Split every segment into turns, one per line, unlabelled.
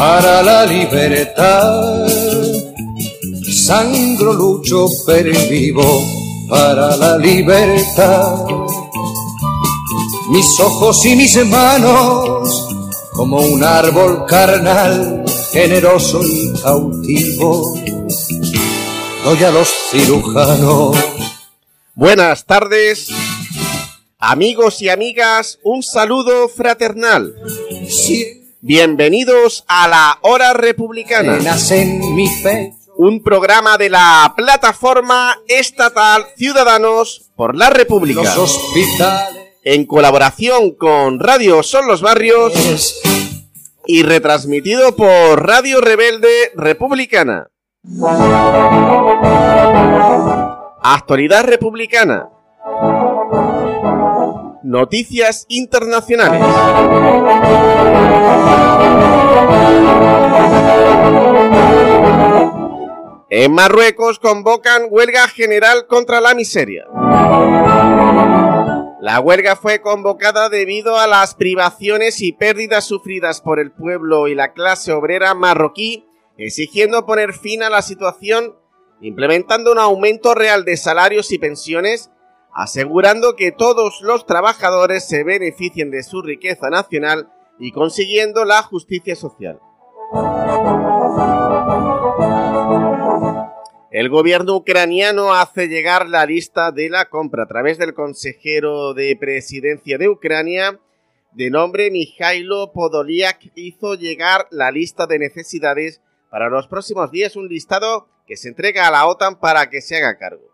para la libertad. Sangro, lucho, pero vivo para la libertad. Mis ojos y mis manos, como un árbol carnal, generoso y cautivo, doy a los cirujanos.
Buenas tardes, amigos y amigas, un saludo fraternal. Bienvenidos a la Hora Republicana. Un programa de la plataforma estatal Ciudadanos por la República. En colaboración con Radio Son los Barrios y retransmitido por Radio Rebelde Republicana. Actualidad Republicana. Noticias internacionales. En Marruecos convocan huelga general contra la miseria. La huelga fue convocada debido a las privaciones y pérdidas sufridas por el pueblo y la clase obrera marroquí, exigiendo poner fin a la situación, implementando un aumento real de salarios y pensiones, asegurando que todos los trabajadores se beneficien de su riqueza nacional y consiguiendo la justicia social. El gobierno ucraniano hace llegar la lista de la compra a través del consejero de presidencia de Ucrania, de nombre Mikhailo Podolyak, hizo llegar la lista de necesidades para los próximos días, un listado que se entrega a la OTAN para que se haga cargo.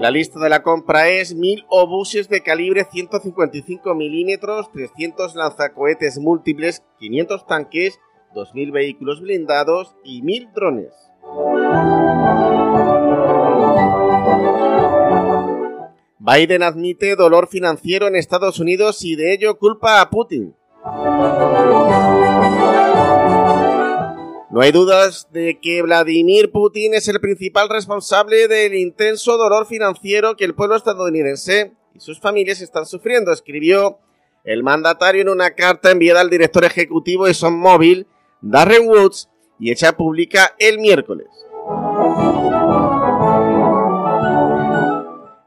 La lista de la compra es 1.000 obuses de calibre 155 milímetros, 300 lanzacohetes múltiples, 500 tanques, 2.000 vehículos blindados y 1.000 drones. Biden admite dolor financiero en Estados Unidos y de ello culpa a Putin. No hay dudas de que Vladimir Putin es el principal responsable del intenso dolor financiero que el pueblo estadounidense y sus familias están sufriendo, escribió el mandatario en una carta enviada al director ejecutivo de ExxonMobil Darren Woods y hecha pública el miércoles.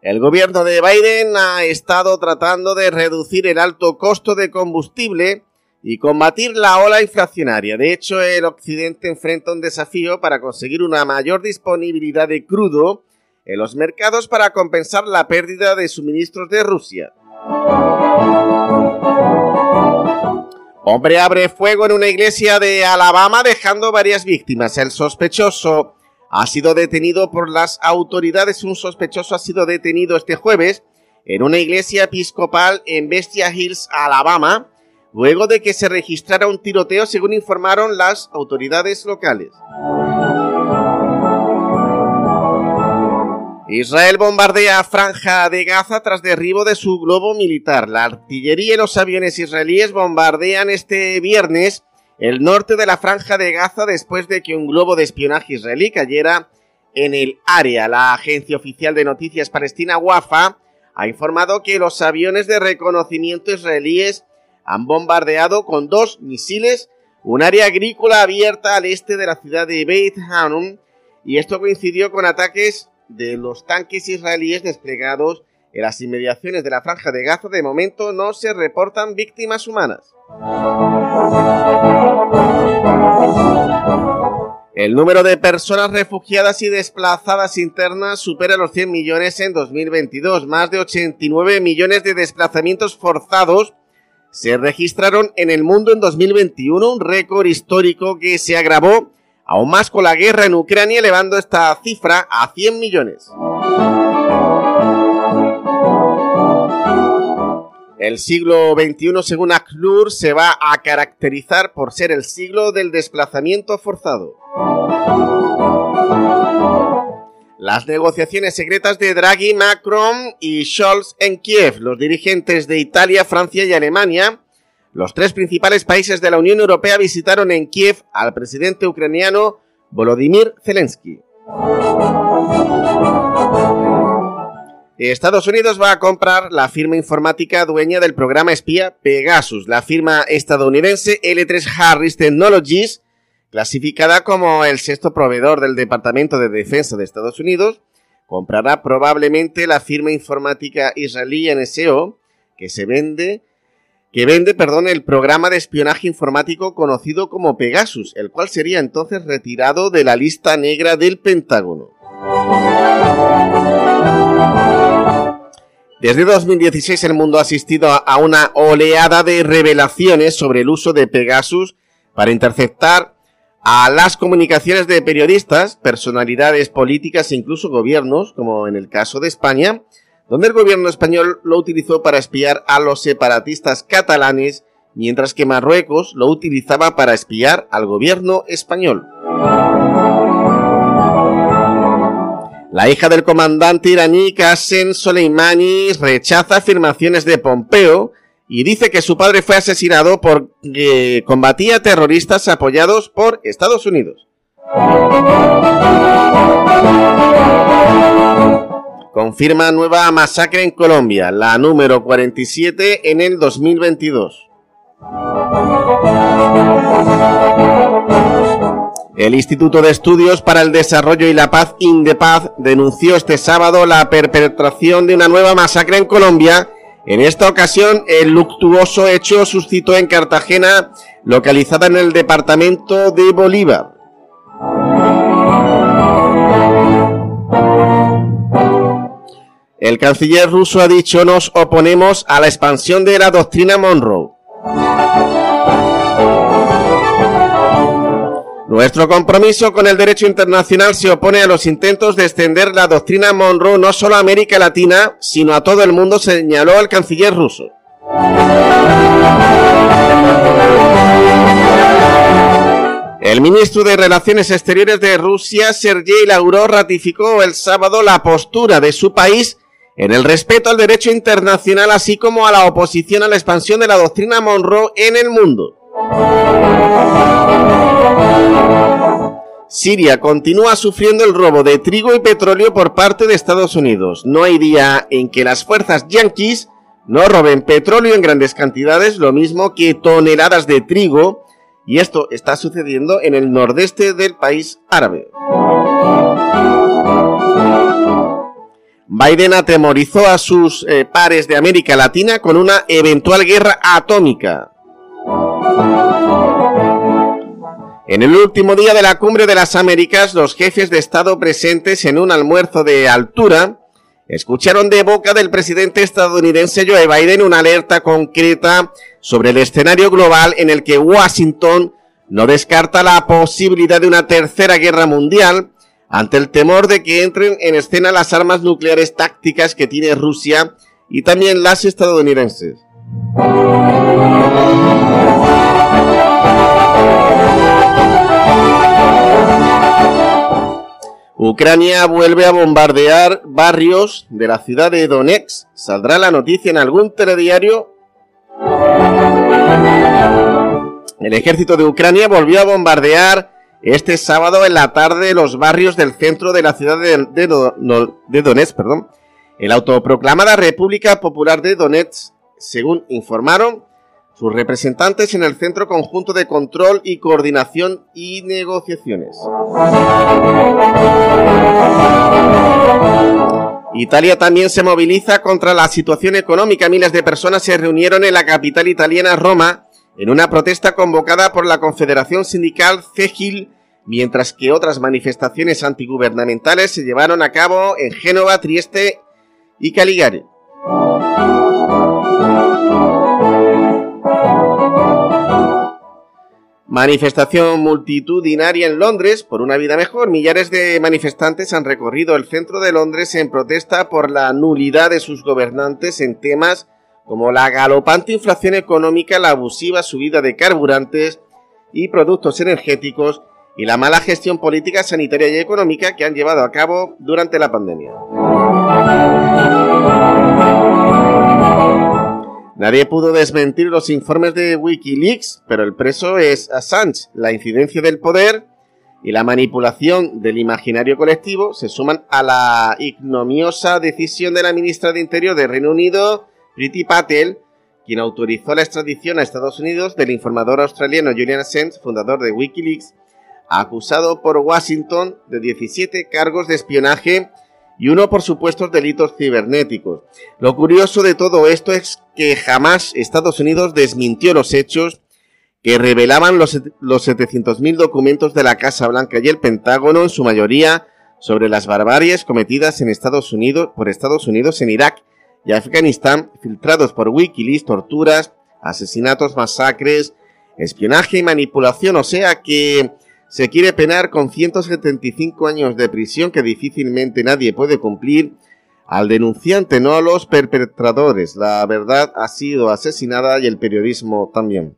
El gobierno de Biden ha estado tratando de reducir el alto costo de combustible y combatir la ola inflacionaria. De hecho, el occidente enfrenta un desafío para conseguir una mayor disponibilidad de crudo en los mercados para compensar la pérdida de suministros de Rusia. Hombre abre fuego en una iglesia de Alabama dejando varias víctimas. El sospechoso ha sido detenido por las autoridades. Un sospechoso ha sido detenido este jueves en una iglesia episcopal en Bestia Hills, Alabama, luego de que se registrara un tiroteo según informaron las autoridades locales. Israel bombardea Franja de Gaza tras derribo de su globo militar. La artillería y los aviones israelíes bombardean este viernes el norte de la Franja de Gaza después de que un globo de espionaje israelí cayera en el área. La agencia oficial de noticias palestina Wafa ha informado que los aviones de reconocimiento israelíes han bombardeado con dos misiles un área agrícola abierta al este de la ciudad de Beit Hanun y esto coincidió con ataques de los tanques israelíes desplegados en las inmediaciones de la franja de Gaza de momento no se reportan víctimas humanas. El número de personas refugiadas y desplazadas internas supera los 100 millones en 2022. Más de 89 millones de desplazamientos forzados se registraron en el mundo en 2021, un récord histórico que se agravó aún más con la guerra en Ucrania, elevando esta cifra a 100 millones. El siglo XXI, según ACNUR, se va a caracterizar por ser el siglo del desplazamiento forzado. Las negociaciones secretas de Draghi, Macron y Scholz en Kiev, los dirigentes de Italia, Francia y Alemania, los tres principales países de la Unión Europea visitaron en Kiev al presidente ucraniano Volodymyr Zelensky. Estados Unidos va a comprar la firma informática dueña del programa espía Pegasus, la firma estadounidense L3 Harris Technologies, clasificada como el sexto proveedor del Departamento de Defensa de Estados Unidos, comprará probablemente la firma informática israelí NSO, que se vende que vende, perdón, el programa de espionaje informático conocido como Pegasus, el cual sería entonces retirado de la lista negra del Pentágono. Desde 2016 el mundo ha asistido a una oleada de revelaciones sobre el uso de Pegasus para interceptar a las comunicaciones de periodistas, personalidades políticas e incluso gobiernos, como en el caso de España, donde el gobierno español lo utilizó para espiar a los separatistas catalanes, mientras que Marruecos lo utilizaba para espiar al gobierno español. La hija del comandante iraní Qasem Soleimani rechaza afirmaciones de Pompeo y dice que su padre fue asesinado porque combatía terroristas apoyados por Estados Unidos confirma nueva masacre en Colombia, la número 47 en el 2022. El Instituto de Estudios para el Desarrollo y la Paz, INDEPAZ, denunció este sábado la perpetración de una nueva masacre en Colombia. En esta ocasión, el luctuoso hecho suscitó en Cartagena, localizada en el departamento de Bolívar. El canciller ruso ha dicho nos oponemos a la expansión de la doctrina Monroe. Nuestro compromiso con el derecho internacional se opone a los intentos de extender la doctrina Monroe no solo a América Latina, sino a todo el mundo, señaló el canciller ruso. El ministro de Relaciones Exteriores de Rusia, Sergei Lavrov, ratificó el sábado la postura de su país en el respeto al derecho internacional, así como a la oposición a la expansión de la doctrina Monroe en el mundo. Siria continúa sufriendo el robo de trigo y petróleo por parte de Estados Unidos. No hay día en que las fuerzas yanquis no roben petróleo en grandes cantidades, lo mismo que toneladas de trigo, y esto está sucediendo en el nordeste del país árabe. Biden atemorizó a sus eh, pares de América Latina con una eventual guerra atómica. En el último día de la cumbre de las Américas, los jefes de Estado presentes en un almuerzo de altura escucharon de boca del presidente estadounidense Joe Biden una alerta concreta sobre el escenario global en el que Washington no descarta la posibilidad de una tercera guerra mundial ante el temor de que entren en escena las armas nucleares tácticas que tiene Rusia y también las estadounidenses. Ucrania vuelve a bombardear barrios de la ciudad de Donetsk. ¿Saldrá la noticia en algún telediario? El ejército de Ucrania volvió a bombardear este sábado en la tarde los barrios del centro de la ciudad de, Donetsk, perdón, en la autoproclamada República Popular de Donetsk, según informaron sus representantes en el Centro Conjunto de Control y Coordinación y Negociaciones. Italia también se moviliza contra la situación económica. Miles de personas se reunieron en la capital italiana, Roma, en una protesta convocada por la Confederación Sindical CEGIL, mientras que otras manifestaciones antigubernamentales se llevaron a cabo en Génova, Trieste y Caligari. Manifestación multitudinaria en Londres por una vida mejor. Millares de manifestantes han recorrido el centro de Londres en protesta por la nulidad de sus gobernantes en temas como la galopante inflación económica, la abusiva subida de carburantes y productos energéticos y la mala gestión política, sanitaria y económica que han llevado a cabo durante la pandemia. Nadie pudo desmentir los informes de Wikileaks, pero el preso es Assange. La incidencia del poder y la manipulación del imaginario colectivo se suman a la ignomiosa decisión de la ministra de Interior de Reino Unido, Priti Patel, quien autorizó la extradición a Estados Unidos del informador australiano Julian Assange, fundador de Wikileaks, acusado por Washington de 17 cargos de espionaje y uno por supuestos delitos cibernéticos. Lo curioso de todo esto es que jamás Estados Unidos desmintió los hechos que revelaban los, los 700.000 documentos de la Casa Blanca y el Pentágono, en su mayoría sobre las barbaries cometidas en Estados Unidos, por Estados Unidos en Irak y Afganistán, filtrados por Wikileaks, torturas, asesinatos, masacres, espionaje y manipulación, o sea que se quiere penar con 175 años de prisión que difícilmente nadie puede cumplir al denunciante, no a los perpetradores. La verdad ha sido asesinada y el periodismo también.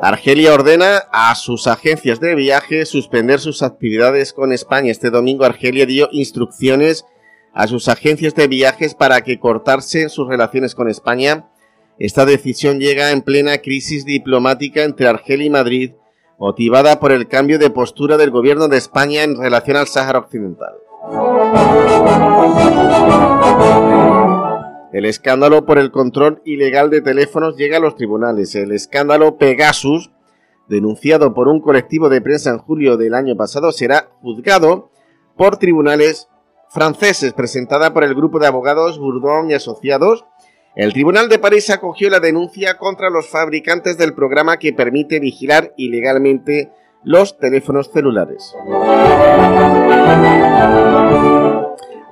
Argelia ordena a sus agencias de viaje suspender sus actividades con España. Este domingo Argelia dio instrucciones a sus agencias de viajes para que cortarse sus relaciones con España. Esta decisión llega en plena crisis diplomática entre Argelia y Madrid, motivada por el cambio de postura del gobierno de España en relación al Sáhara Occidental. El escándalo por el control ilegal de teléfonos llega a los tribunales. El escándalo Pegasus, denunciado por un colectivo de prensa en julio del año pasado, será juzgado por tribunales franceses, presentada por el grupo de abogados Bourdon y Asociados. El Tribunal de París acogió la denuncia contra los fabricantes del programa que permite vigilar ilegalmente los teléfonos celulares.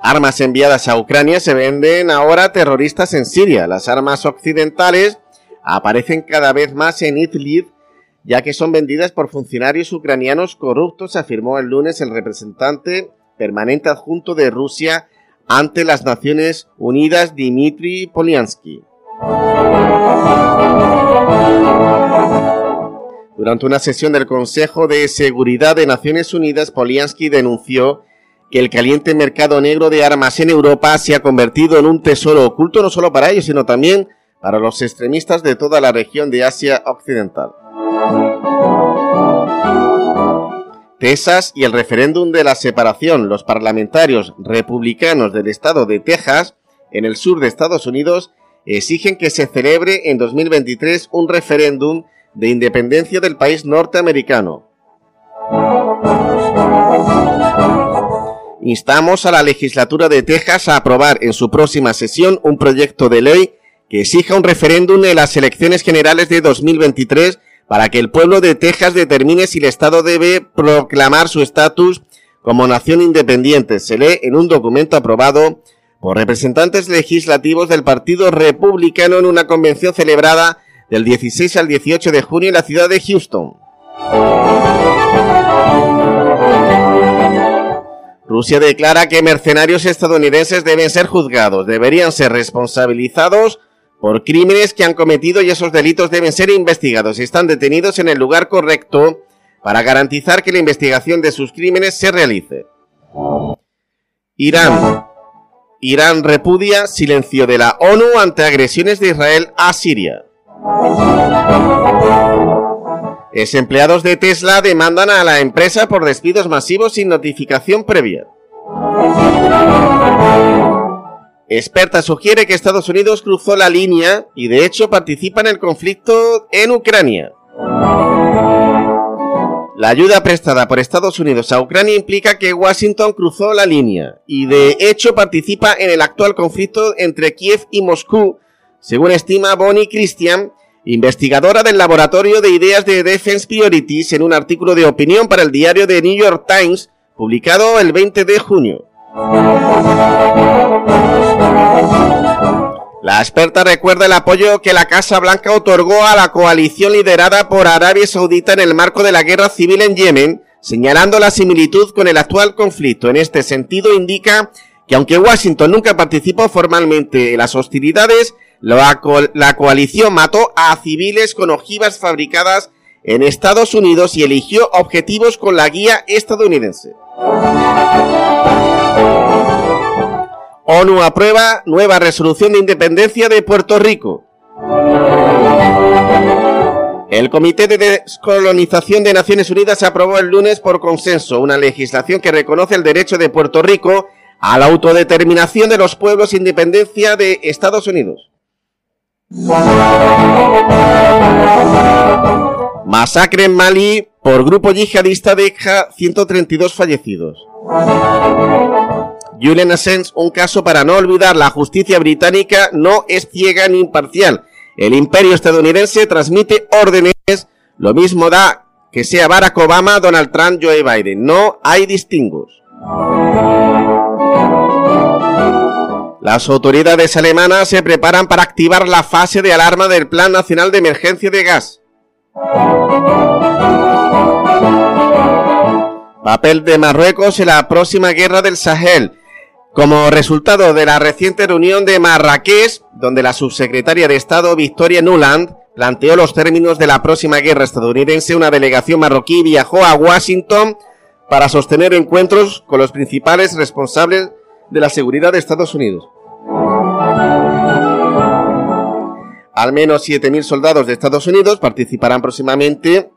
Armas enviadas a Ucrania se venden ahora terroristas en Siria. Las armas occidentales aparecen cada vez más en Idlib, ya que son vendidas por funcionarios ucranianos corruptos, afirmó el lunes el representante permanente adjunto de Rusia ante las Naciones Unidas, Dmitry Polyansky. Durante una sesión del Consejo de Seguridad de Naciones Unidas, Polyansky denunció que el caliente mercado negro de armas en Europa se ha convertido en un tesoro oculto no solo para ellos, sino también para los extremistas de toda la región de Asia Occidental. Texas y el referéndum de la separación. Los parlamentarios republicanos del estado de Texas, en el sur de Estados Unidos, exigen que se celebre en 2023 un referéndum de independencia del país norteamericano. Instamos a la legislatura de Texas a aprobar en su próxima sesión un proyecto de ley que exija un referéndum en las elecciones generales de 2023 para que el pueblo de Texas determine si el Estado debe proclamar su estatus como nación independiente. Se lee en un documento aprobado por representantes legislativos del Partido Republicano en una convención celebrada del 16 al 18 de junio en la ciudad de Houston. Rusia declara que mercenarios estadounidenses deben ser juzgados, deberían ser responsabilizados por crímenes que han cometido y esos delitos deben ser investigados y están detenidos en el lugar correcto para garantizar que la investigación de sus crímenes se realice. Irán. Irán repudia silencio de la ONU ante agresiones de Israel a Siria. Desempleados de Tesla demandan a la empresa por despidos masivos sin notificación previa. Experta sugiere que Estados Unidos cruzó la línea y de hecho participa en el conflicto en Ucrania. La ayuda prestada por Estados Unidos a Ucrania implica que Washington cruzó la línea y de hecho participa en el actual conflicto entre Kiev y Moscú, según estima Bonnie Christian, investigadora del Laboratorio de Ideas de Defense Priorities, en un artículo de opinión para el diario The New York Times, publicado el 20 de junio. La experta recuerda el apoyo que la Casa Blanca otorgó a la coalición liderada por Arabia Saudita en el marco de la guerra civil en Yemen, señalando la similitud con el actual conflicto. En este sentido, indica que aunque Washington nunca participó formalmente en las hostilidades, la, coalición mató a civiles con ojivas fabricadas en Estados Unidos y eligió objetivos con la guía estadounidense. ONU aprueba nueva resolución de independencia de Puerto Rico. El Comité de Descolonización de Naciones Unidas aprobó el lunes por consenso una legislación que reconoce el derecho de Puerto Rico a la autodeterminación de los pueblos independencia de Estados Unidos. Masacre en Mali por grupo yihadista deja 132 fallecidos. Julian Assange, un caso para no olvidar, la justicia británica no es ciega ni imparcial el imperio estadounidense transmite órdenes, lo mismo da que sea Barack Obama, Donald Trump, Joe Biden. No hay distingos. Las autoridades alemanas se preparan para activar la fase de alarma del Plan Nacional de Emergencia de Gas. Papel de Marruecos en la próxima guerra del Sahel. Como resultado de la reciente reunión de Marrakech, donde la subsecretaria de Estado Victoria Nuland planteó los términos de la próxima guerra estadounidense, una delegación marroquí viajó a Washington para sostener encuentros con los principales responsables de la seguridad de Estados Unidos. Al menos 7.000 soldados de Estados Unidos participarán próximamente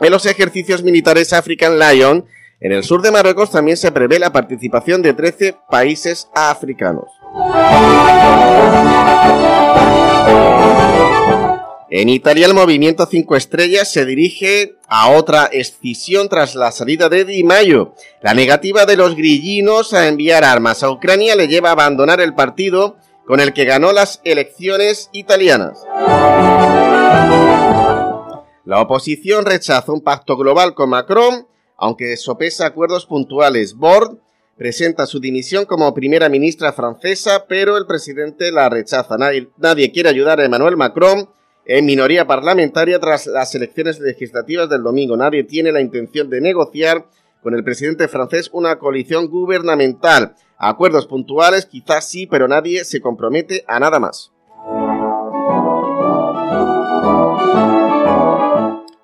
en los ejercicios militares African Lion en el sur de Marruecos también se prevé la participación de 13 países africanos. En Italia el movimiento 5 estrellas se dirige a otra escisión tras la salida de Di Maio. La negativa de los grillinos a enviar armas a Ucrania le lleva a abandonar el partido con el que ganó las elecciones italianas. La oposición rechaza un pacto global con Macron aunque sopesa acuerdos puntuales. Bord presenta su dimisión como primera ministra francesa, pero el presidente la rechaza. Nadie, quiere ayudar a Emmanuel Macron en minoría parlamentaria tras las elecciones legislativas del domingo. Nadie tiene la intención de negociar con el presidente francés una coalición gubernamental. Acuerdos puntuales quizás sí, pero nadie se compromete a nada más.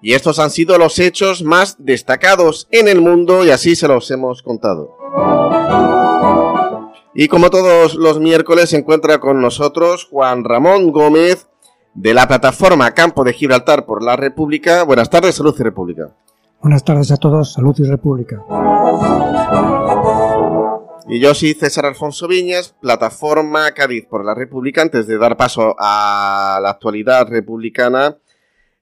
Y estos han sido los hechos más destacados en el mundo y así se los hemos contado. Y como todos los miércoles se encuentra con nosotros Juan Ramón Gómez de la plataforma Campo de Gibraltar por la República. Buenas tardes, Salud y República.
Buenas tardes a todos, Salud y República.
Y yo soy César Alfonso Viñas, plataforma Cádiz por la República. Antes de dar paso a la actualidad republicana,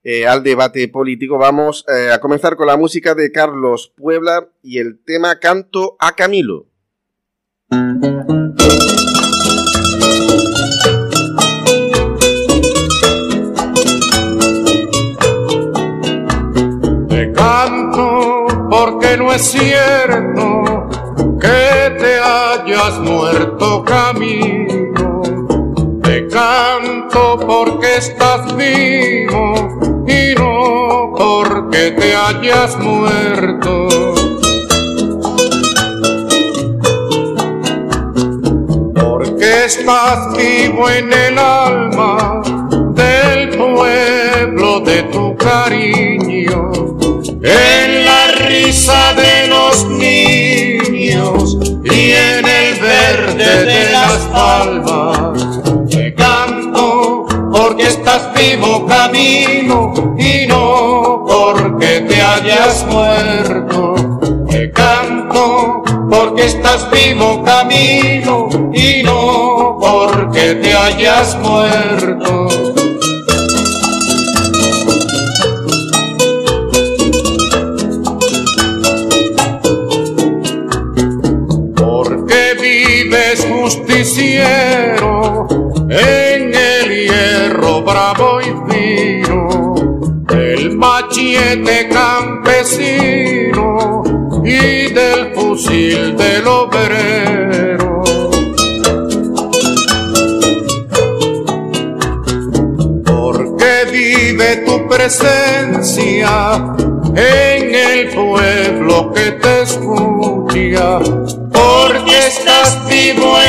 eh, al debate político. Vamos eh, a comenzar con la música de Carlos Puebla y el tema Canto a Camilo.
Te canto porque no es cierto que te hayas muerto camino. Canto porque estás vivo y no porque te hayas muerto. Porque estás vivo en el alma del pueblo de tu cariño, en la risa de los niños y en el verde de las palmas porque estás vivo camino y no porque te hayas muerto. Te canto porque estás vivo camino y no porque te hayas muerto. Porque vives justiciero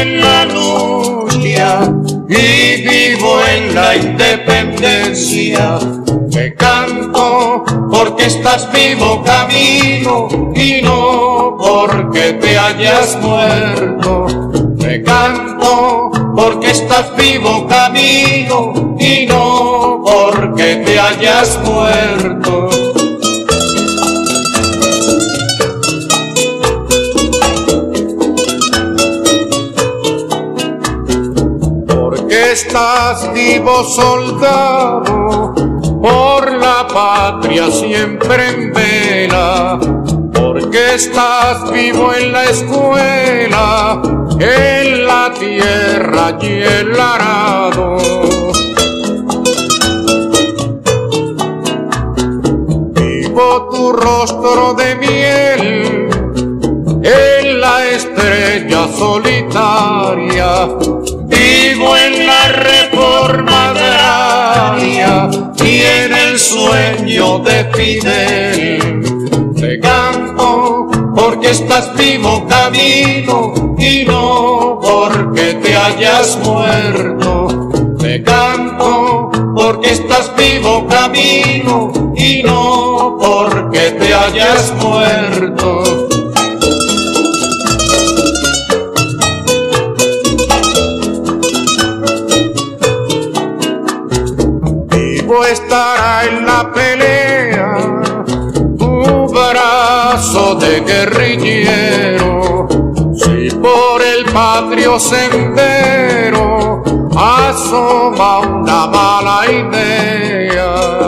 en la lucha y vivo en la independencia. Te canto porque estás vivo camino y no porque te hayas muerto. Te canto porque estás vivo camino y no porque te hayas muerto. Estás vivo soldado, por la patria siempre en vela porque estás vivo en la escuela, en la tierra y el arado. Vivo tu rostro de miel en la estrella solitaria, vivo en la reforma agraria y en el sueño de Fidel te canto porque estás vivo camino y no porque te hayas muerto. Te canto porque estás vivo camino y no porque te hayas muerto. Vivo estará en la pelea brazo de guerrillero, si por el patrio sendero asoma una mala idea.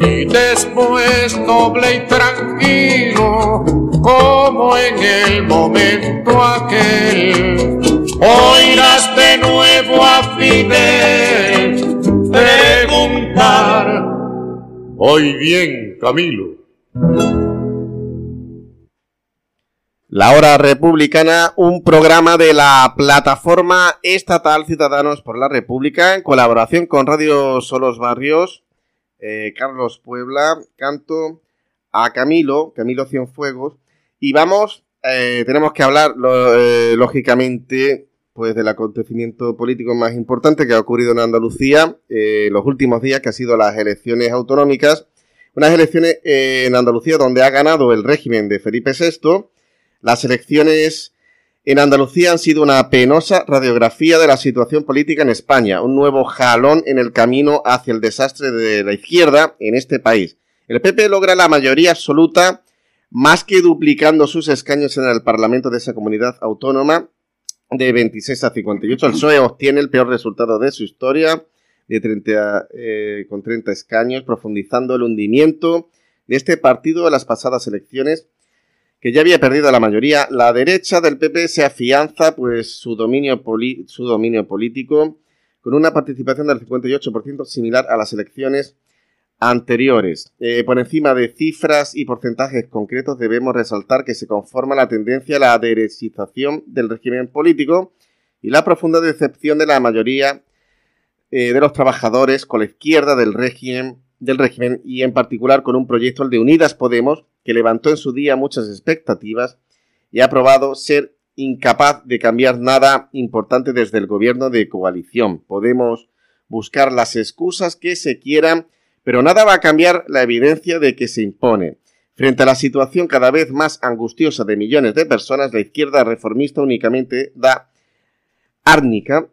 Y después noble y tranquilo, como en el momento aquel, nuevo preguntar. Hoy bien, Camilo.
La Hora Republicana, un programa de la Plataforma Estatal Ciudadanos por la República en colaboración con Radio Solos Barrios, eh, Carlos Puebla, canto a Camilo, Camilo Cienfuegos, y vamos, eh, tenemos que hablar, eh, lógicamente, pues del acontecimiento político más importante que ha ocurrido en Andalucía eh, los últimos días, que ha sido las elecciones autonómicas. Unas elecciones eh, en Andalucía donde ha ganado el régimen de Felipe VI. Las elecciones en Andalucía han sido una penosa radiografía de la situación política en España, un nuevo jalón en el camino hacia el desastre de la izquierda en este país. El PP logra la mayoría absoluta, más que duplicando sus escaños en el Parlamento de esa comunidad autónoma, de 26 a 58. El PSOE obtiene el peor resultado de su historia, de 30, eh, con 30 escaños, profundizando el hundimiento de este partido en las pasadas elecciones, que ya había perdido la mayoría. La derecha del PP se afianza pues, su, dominio su dominio político con una participación del 58% similar a las elecciones anteriores. Eh, por encima de cifras y porcentajes concretos debemos resaltar que se conforma la tendencia a la derechización del régimen político y la profunda decepción de la mayoría eh, de los trabajadores con la izquierda del régimen, del régimen y en particular con un proyecto, el de Unidas Podemos, que levantó en su día muchas expectativas y ha probado ser incapaz de cambiar nada importante desde el gobierno de coalición. Podemos buscar las excusas que se quieran pero nada va a cambiar la evidencia de que se impone. Frente a la situación cada vez más angustiosa de millones de personas, la izquierda reformista únicamente da árnica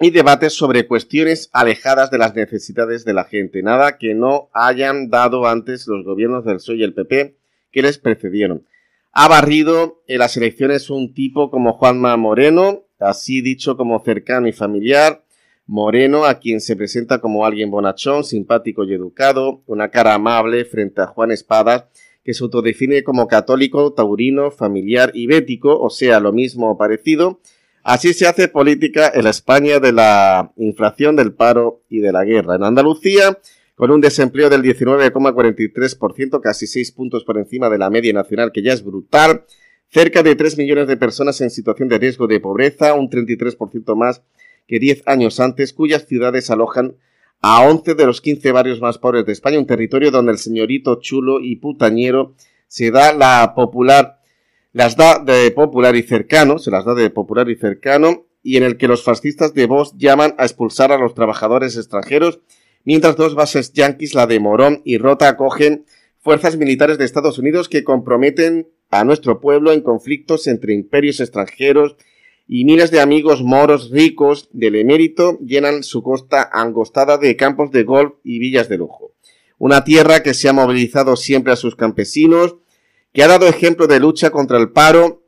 y debates sobre cuestiones alejadas de las necesidades de la gente, nada que no hayan dado antes los gobiernos del PSOE y el PP que les precedieron. Ha barrido en las elecciones un tipo como Juanma Moreno, así dicho como cercano y familiar, Moreno, a quien se presenta como alguien bonachón, simpático y educado, una cara amable frente a Juan Espada, que se autodefine como católico, taurino, familiar y bético, o sea, lo mismo o parecido. Así se hace política en la España de la inflación, del paro y de la guerra. En Andalucía, con un desempleo del 19,43%, casi 6 puntos por encima de la media nacional, que ya es brutal, cerca de 3 millones de personas en situación de riesgo de pobreza, un 33% más que 10 años antes, cuyas ciudades alojan a 11 de los 15 barrios más pobres de España, un territorio donde el señorito chulo y putañero se da la popular, las da de popular y cercano, se las da de popular y cercano, y en el que los fascistas de Vox llaman a expulsar a los trabajadores extranjeros, mientras dos bases yanquis, la de Morón y Rota, acogen fuerzas militares de Estados Unidos que comprometen a nuestro pueblo en conflictos entre imperios extranjeros y miles de amigos moros ricos del emérito llenan su costa angostada de campos de golf y villas de lujo. Una tierra que se ha movilizado siempre a sus campesinos, que ha dado ejemplo de lucha contra el paro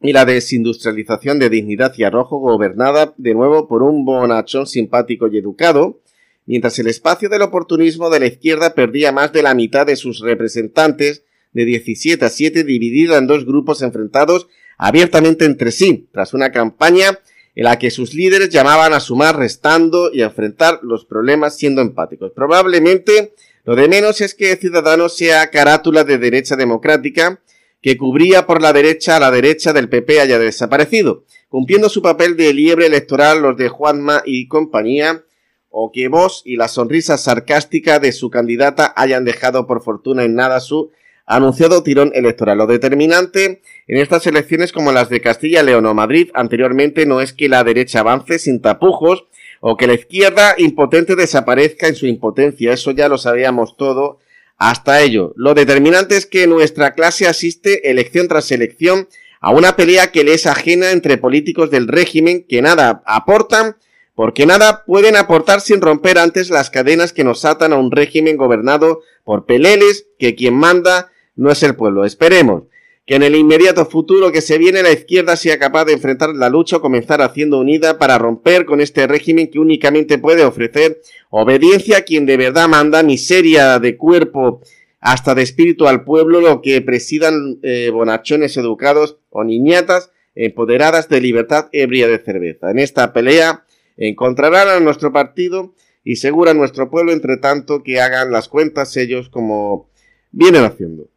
y la desindustrialización de dignidad y arrojo gobernada de nuevo por un bonachón simpático y educado, mientras el espacio del oportunismo de la izquierda perdía más de la mitad de sus representantes, de 17 a 7, dividida en dos grupos enfrentados abiertamente entre sí, tras una campaña en la que sus líderes llamaban a sumar restando y a enfrentar los problemas siendo empáticos. Probablemente lo de menos es que Ciudadanos sea carátula de derecha democrática, que cubría por la derecha a la derecha del PP haya desaparecido, cumpliendo su papel de liebre electoral los de Juanma y compañía, o que vos y la sonrisa sarcástica de su candidata hayan dejado por fortuna en nada su anunciado tirón electoral. Lo determinante en estas elecciones como las de Castilla, León o Madrid anteriormente no es que la derecha avance sin tapujos o que la izquierda impotente desaparezca en su impotencia. Eso ya lo sabíamos todo hasta ello. Lo determinante es que nuestra clase asiste elección tras elección a una pelea que le es ajena entre políticos del régimen que nada aportan porque nada pueden aportar sin romper antes las cadenas que nos atan a un régimen gobernado por peleles que quien manda no es el pueblo. Esperemos que en el inmediato futuro que se viene la izquierda sea capaz de enfrentar la lucha o comenzar haciendo unida para romper con este régimen que únicamente puede ofrecer obediencia a quien de verdad manda, miseria de cuerpo hasta de espíritu al pueblo, lo que presidan eh, bonachones educados o niñatas empoderadas de libertad ebria de cerveza. En esta pelea encontrarán a nuestro partido y segura a nuestro pueblo, entre tanto que hagan las cuentas ellos como vienen haciendo.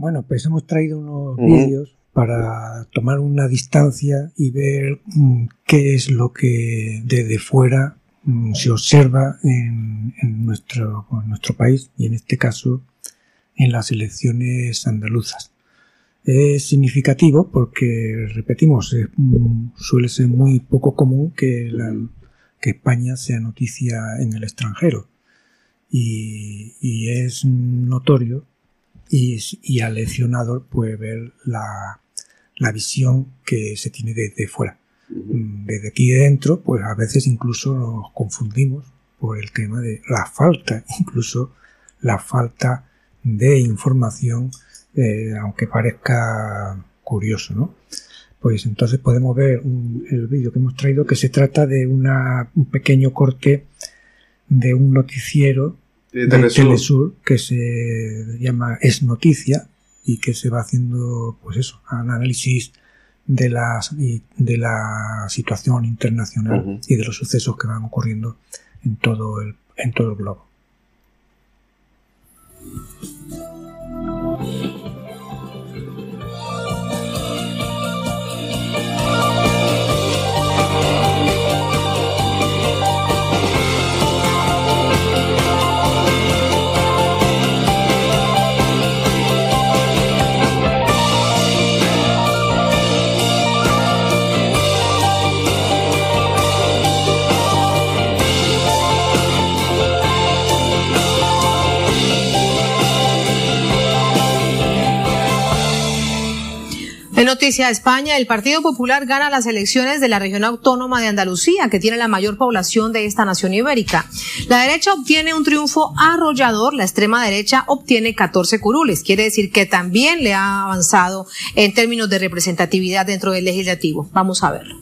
Bueno, pues hemos traído unos vídeos para tomar una distancia y ver mm, qué es lo que desde fuera mm, se observa en, nuestro, nuestro país y en este caso en las elecciones andaluzas. Es significativo porque, repetimos, mm, suele ser muy poco común que, que España sea noticia en el extranjero. Y, y es notorio y, y al leccionador puede ver la, la visión que se tiene desde fuera. Mm, desde aquí dentro, pues a veces incluso nos confundimos por el tema de la falta, incluso la falta de información, eh, aunque parezca curioso, ¿no? Pues entonces podemos ver el vídeo que hemos traído que se trata de una, un pequeño corte de un noticiero de Telesur. que se llama Es Noticia y que se va haciendo, pues eso, un análisis de la, de la situación internacional y de los sucesos que van ocurriendo en todo el, en todo el globo.
Noticia de España, el Partido Popular gana las elecciones de la región autónoma de Andalucía, que tiene la mayor población de esta nación ibérica. La derecha obtiene un triunfo arrollador, la extrema derecha obtiene 14 curules. Quiere decir que también le ha avanzado en términos de representatividad dentro del legislativo. Vamos a verlo.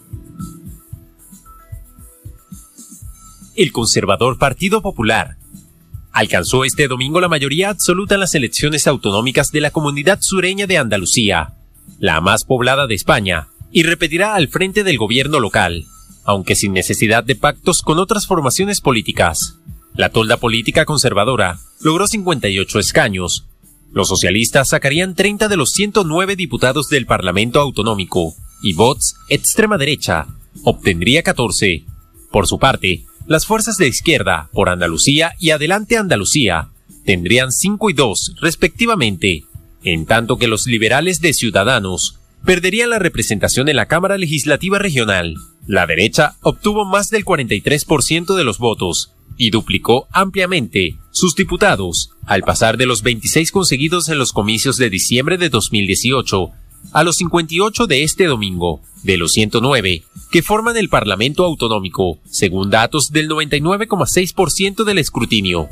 El conservador Partido Popular alcanzó este domingo la mayoría absoluta en las elecciones autonómicas de la comunidad sureña de Andalucía la más poblada de España, y repetirá al frente del gobierno local, aunque sin necesidad de pactos con otras formaciones políticas. La tolda política conservadora logró 58 escaños. Los socialistas sacarían 30 de los 109 diputados del Parlamento Autonómico y Vox, extrema derecha, obtendría 14. Por su parte, las fuerzas de izquierda, por Andalucía y Adelante Andalucía, tendrían 5 y 2, respectivamente, en tanto que los liberales de Ciudadanos perderían la representación en la Cámara Legislativa Regional. La derecha obtuvo más del 43% de los votos y duplicó ampliamente sus diputados al pasar de los 26 conseguidos en los comicios de diciembre de 2018 a los 58 de este domingo, de los 109, que forman el Parlamento Autonómico, según datos del 99,6% del escrutinio.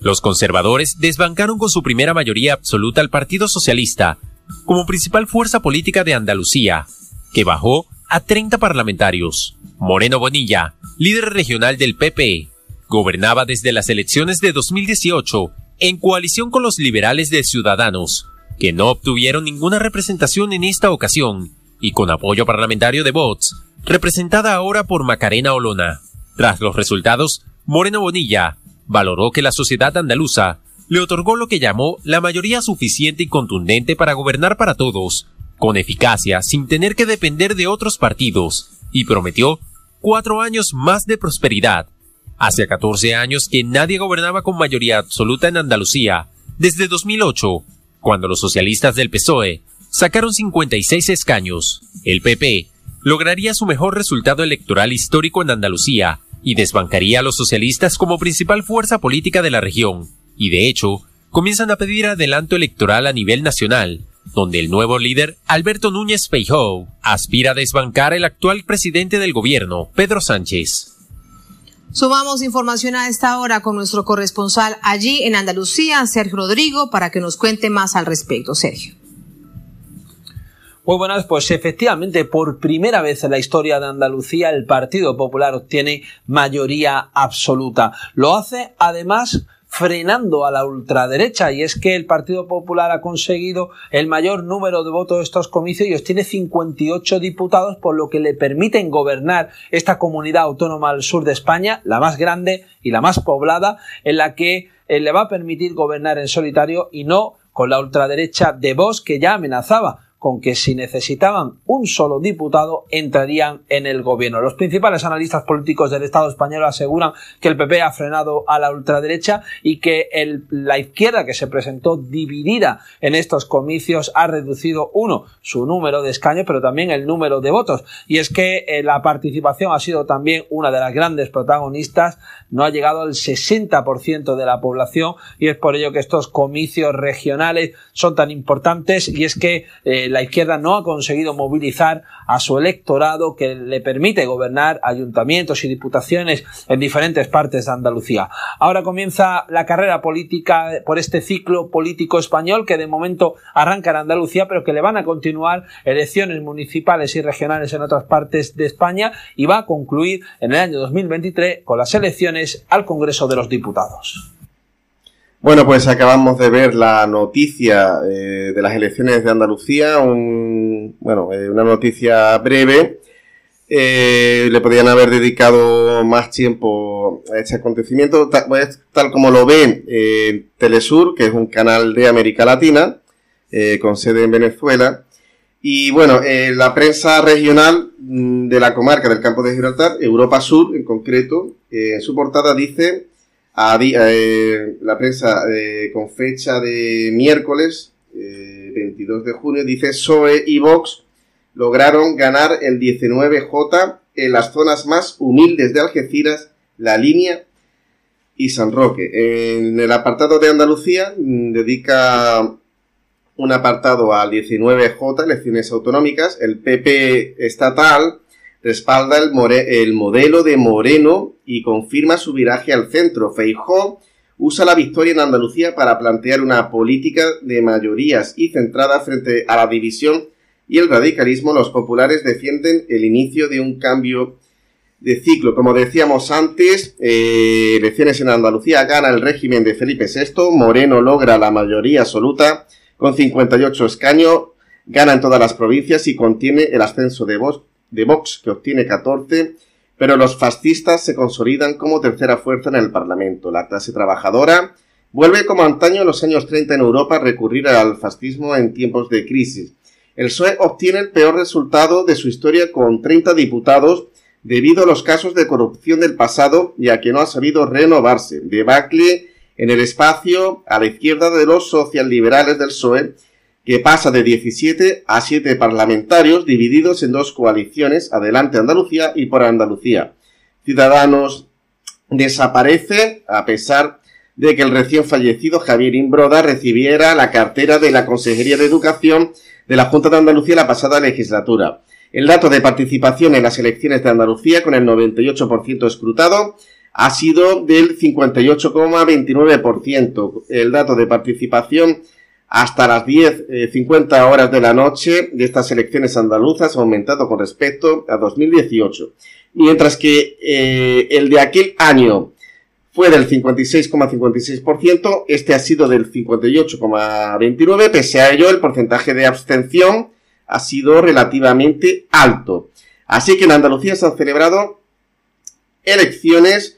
Los conservadores desbancaron con su primera mayoría absoluta al Partido Socialista, como principal fuerza política de Andalucía, que bajó a 30 parlamentarios. Moreno Bonilla, líder regional del PP, gobernaba desde las elecciones de 2018 en coalición con los liberales de Ciudadanos, que no obtuvieron ninguna representación en esta ocasión, y con apoyo parlamentario de Vox, representada ahora por Macarena Olona. Tras los resultados, Moreno Bonilla valoró que la sociedad andaluza le otorgó lo que llamó la mayoría suficiente y contundente para gobernar para todos, con eficacia, sin tener que depender de otros partidos, y prometió cuatro años más de prosperidad. Hace 14 años que nadie gobernaba con mayoría absoluta en Andalucía, desde 2008, cuando los socialistas del PSOE sacaron 56 escaños. El PP lograría su mejor resultado electoral histórico en Andalucía y desbancaría a los socialistas como principal fuerza política de la región. Y de hecho, comienzan a pedir adelanto electoral a nivel nacional, donde el nuevo líder, Alberto Núñez Feijóo, aspira a desbancar al actual presidente del gobierno, Pedro Sánchez.
Sumamos información a esta hora con nuestro corresponsal allí en Andalucía, Sergio Rodrigo, para que nos cuente más al respecto. Sergio.
Muy buenas, pues efectivamente por primera vez en la historia de Andalucía el Partido Popular obtiene mayoría absoluta. Lo hace además frenando a la ultraderecha y es que el Partido Popular ha conseguido el mayor número de votos de estos comicios y obtiene 58 diputados por lo que le permiten gobernar esta comunidad autónoma al sur de España, la más grande y la más poblada, en la que eh, le va a permitir gobernar en solitario y no con la ultraderecha de Vox que ya amenazaba con que si necesitaban un solo diputado entrarían en el gobierno. Los principales analistas políticos del Estado español aseguran que el PP ha frenado a la ultraderecha y que la izquierda que se presentó dividida en estos comicios ha reducido, uno, su número de escaños, pero también el número de votos. Y es que eh, la participación ha sido también una de las grandes protagonistas, no ha llegado al 60% de la población y es por ello que estos comicios regionales son tan importantes y es que eh, la izquierda no ha conseguido movilizar a su electorado que le permite gobernar ayuntamientos y diputaciones en diferentes partes de Andalucía. Ahora comienza la carrera política por este ciclo político español que de momento arranca en Andalucía, pero que le van a continuar elecciones municipales y regionales en otras partes de España y va a concluir en el año 2023 con las elecciones al Congreso de los Diputados.
Bueno, pues acabamos de ver la noticia eh, de las elecciones de Andalucía, bueno, eh, una noticia breve. Eh, le podrían haber dedicado más tiempo a este acontecimiento, tal, pues, tal como lo ven Telesur, que es un canal de América Latina, con sede en Venezuela. Y bueno, la prensa regional mm, de la comarca del campo de Gibraltar, Europa Sur en concreto, en su portada dice eh, la prensa eh, con fecha de miércoles 22 eh, de junio dice PSOE y Vox lograron ganar el 19J en las zonas más humildes de Algeciras, La Línea y San Roque. En el apartado de Andalucía mm, dedica un apartado al 19J, elecciones autonómicas, el PP estatal respalda el, el modelo de Moreno y confirma su viraje al centro. Feijó usa la victoria en Andalucía para plantear una política de mayorías y centrada frente a la división y el radicalismo. Los populares defienden el inicio de un cambio de ciclo. Como decíamos antes, eh, elecciones en Andalucía gana el régimen de Felipe VI, Moreno logra la mayoría absoluta con 58 escaños, gana en todas las provincias y contiene el ascenso de Vox de Vox, que obtiene 14, pero los fascistas se consolidan como tercera fuerza en el Parlamento. La clase trabajadora vuelve como antaño en los años 30 en Europa a recurrir al fascismo en tiempos de crisis. El PSOE obtiene el peor resultado de su historia con 30 diputados debido a los casos de corrupción del pasado y a que no ha sabido renovarse. Debacle en el espacio a la izquierda de los socialliberales del PSOE que pasa de 17 a 7 parlamentarios divididos en dos coaliciones, Adelante Andalucía y por Andalucía. Ciudadanos desaparece a pesar de que el recién fallecido Javier Imbroda recibiera la cartera de la Consejería de Educación de la Junta de Andalucía la pasada legislatura. El dato de participación en las elecciones de Andalucía, con el 98% escrutado, ha sido del 58,29%. El dato de participación hasta las 10.50 eh, horas de la noche de estas elecciones andaluzas ha aumentado con respecto a 2018. Mientras que eh, el de aquel año fue del 56,56%, este ha sido del 58,29%, pese a ello el porcentaje de abstención ha sido relativamente alto. Así que en Andalucía se han celebrado elecciones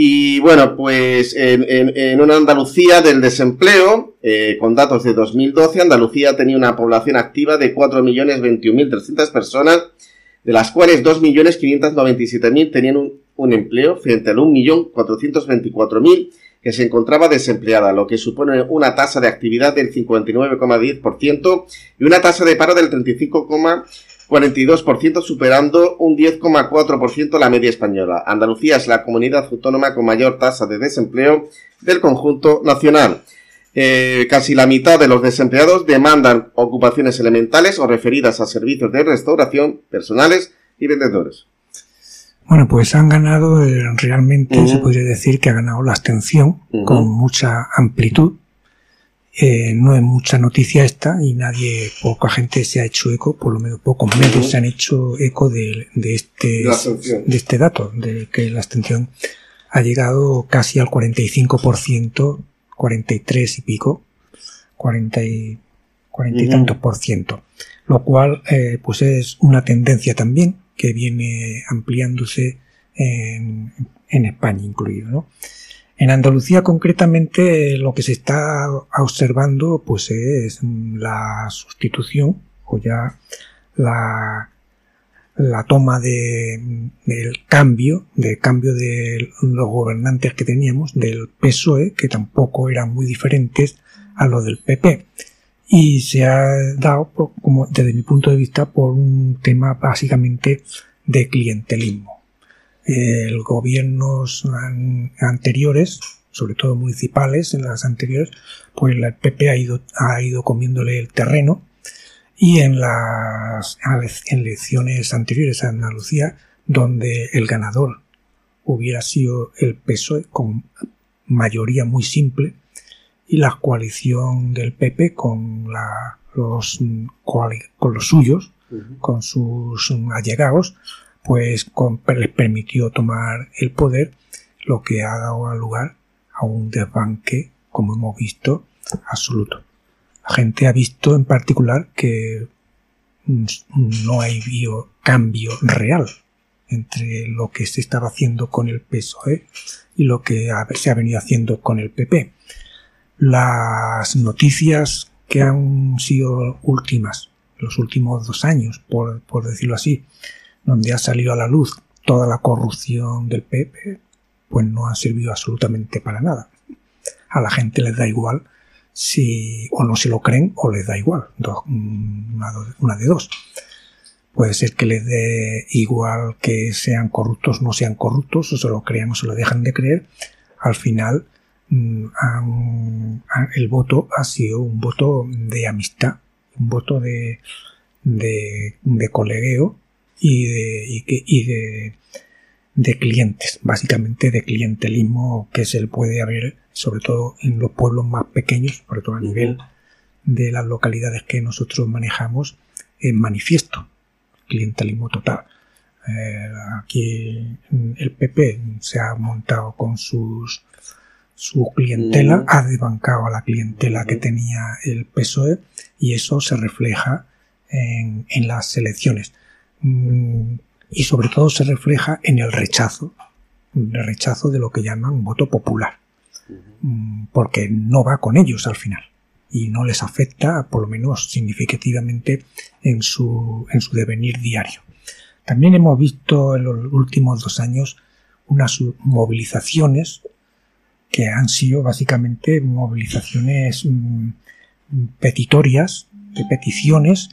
y bueno, pues en, una Andalucía del desempleo, eh, con datos de 2012, Andalucía tenía una población activa de 4.021.300 personas, de las cuales 2.597.000 tenían un, un, empleo frente al 1.424.000 que se encontraba desempleada, lo que supone una tasa de actividad del 59,10% y una tasa de paro del 35,5%. 42%, superando un 10,4% la media española. Andalucía es la comunidad autónoma con mayor tasa de desempleo del conjunto nacional. Eh, casi la mitad de los desempleados demandan ocupaciones elementales o referidas a servicios de restauración personales y vendedores.
Bueno, pues han ganado, eh, realmente se podría decir que ha ganado la abstención con mucha amplitud eh, no es mucha noticia esta y nadie, poca gente se ha hecho eco, por lo menos pocos medios se han hecho eco de, este, de este dato, de que la abstención ha llegado casi al 45%, 43 y pico, 40 y, 40 y tantos por ciento, lo cual eh, pues es una tendencia también que viene ampliándose en, en España incluido, ¿no? En Andalucía concretamente lo que se está observando pues es la sustitución o ya la, la toma de, del cambio, del cambio de los gobernantes que teníamos, del PSOE, que tampoco eran muy diferentes a los del PP. Y se ha dado, como desde mi punto de vista, por un tema básicamente de clientelismo el gobiernos anteriores, sobre todo municipales, en las anteriores, pues el PP ha ido, ha ido comiéndole el terreno. Y en las elecciones anteriores a Andalucía, donde el ganador hubiera sido el PSOE con mayoría muy simple y la coalición del PP con, la, los, con los suyos, con sus allegados, pues les permitió tomar el poder, lo que ha dado lugar a un desbanque, como hemos visto, absoluto. La gente ha visto en particular que no hay cambio real entre lo que se estaba haciendo con el PSOE y lo que se ha venido haciendo con el PP. Las noticias que han sido últimas, los últimos dos años, por, por decirlo así, donde ha salido a la luz toda la corrupción del PP, pues no ha servido absolutamente para nada. A la gente les da igual si o no se lo creen o les da igual, una, de dos. Puede ser que les dé igual que sean corruptos o no sean corruptos, o se lo crean o se lo dejan de creer. Al final, mm, el voto ha sido un voto de amistad, un voto de, de, de colegueo y de, y de, de clientes, básicamente de clientelismo que se puede haber, sobre todo en los pueblos más pequeños, sobre todo a nivel de las localidades que nosotros manejamos, en manifiesto, clientelismo total. Eh, aquí el PP se ha montado con sus su clientela, ha desbancado a la clientela que tenía el PSOE y eso se refleja en, en las elecciones. Mm, y sobre todo se refleja en el rechazo, el rechazo de lo que llaman voto popular, mm, porque no va con ellos al final y no les afecta, por lo menos significativamente, en su, en su devenir diario. También hemos visto en los últimos dos años unas movilizaciones que han sido básicamente movilizaciones mm, petitorias, de peticiones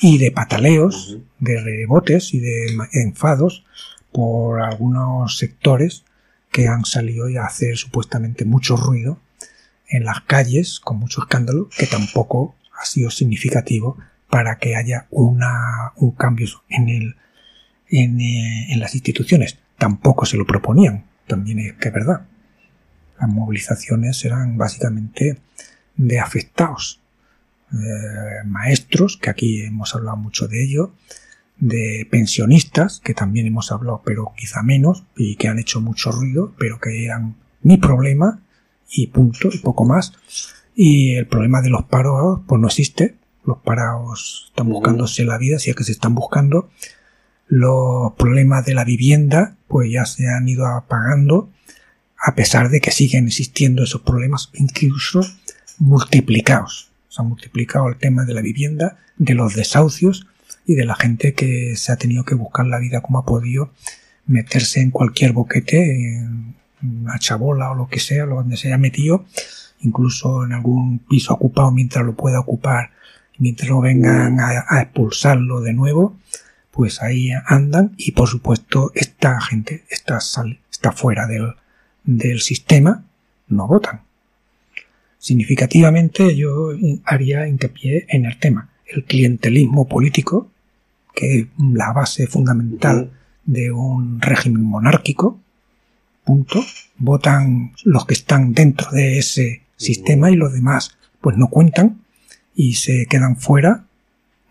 y de pataleos, de rebotes y de enfados por algunos sectores que han salido a hacer supuestamente mucho ruido en las calles con mucho escándalo que tampoco ha sido significativo para que haya una, un cambio en, el, en, eh, en las instituciones. Tampoco se lo proponían, también es que es verdad. Las movilizaciones eran básicamente de afectados, eh, maestros, que aquí hemos hablado mucho de ello, de pensionistas, que también hemos hablado, pero quizá menos, y que han hecho mucho ruido, pero que eran mi problema, y punto, y poco más. Y el problema de los paros, pues no existe. Los parados están buscándose la vida, si es que se están buscando. Los problemas de la vivienda, pues ya se han ido apagando, a pesar de que siguen existiendo esos problemas, incluso multiplicados. Se ha multiplicado el tema de la vivienda, de los desahucios y de la gente que se ha tenido que buscar la vida como ha podido, meterse en cualquier boquete, en una chabola o lo que sea, lo donde se haya metido, incluso en algún piso ocupado mientras lo pueda ocupar, mientras no vengan a, expulsarlo de nuevo, pues ahí andan y por supuesto esta gente está, está fuera del, del sistema, no votan. Significativamente yo haría hincapié en el tema, el clientelismo político, que es la base fundamental de un régimen monárquico, punto. Votan los que están dentro de ese sistema y los demás pues no cuentan y se quedan fuera,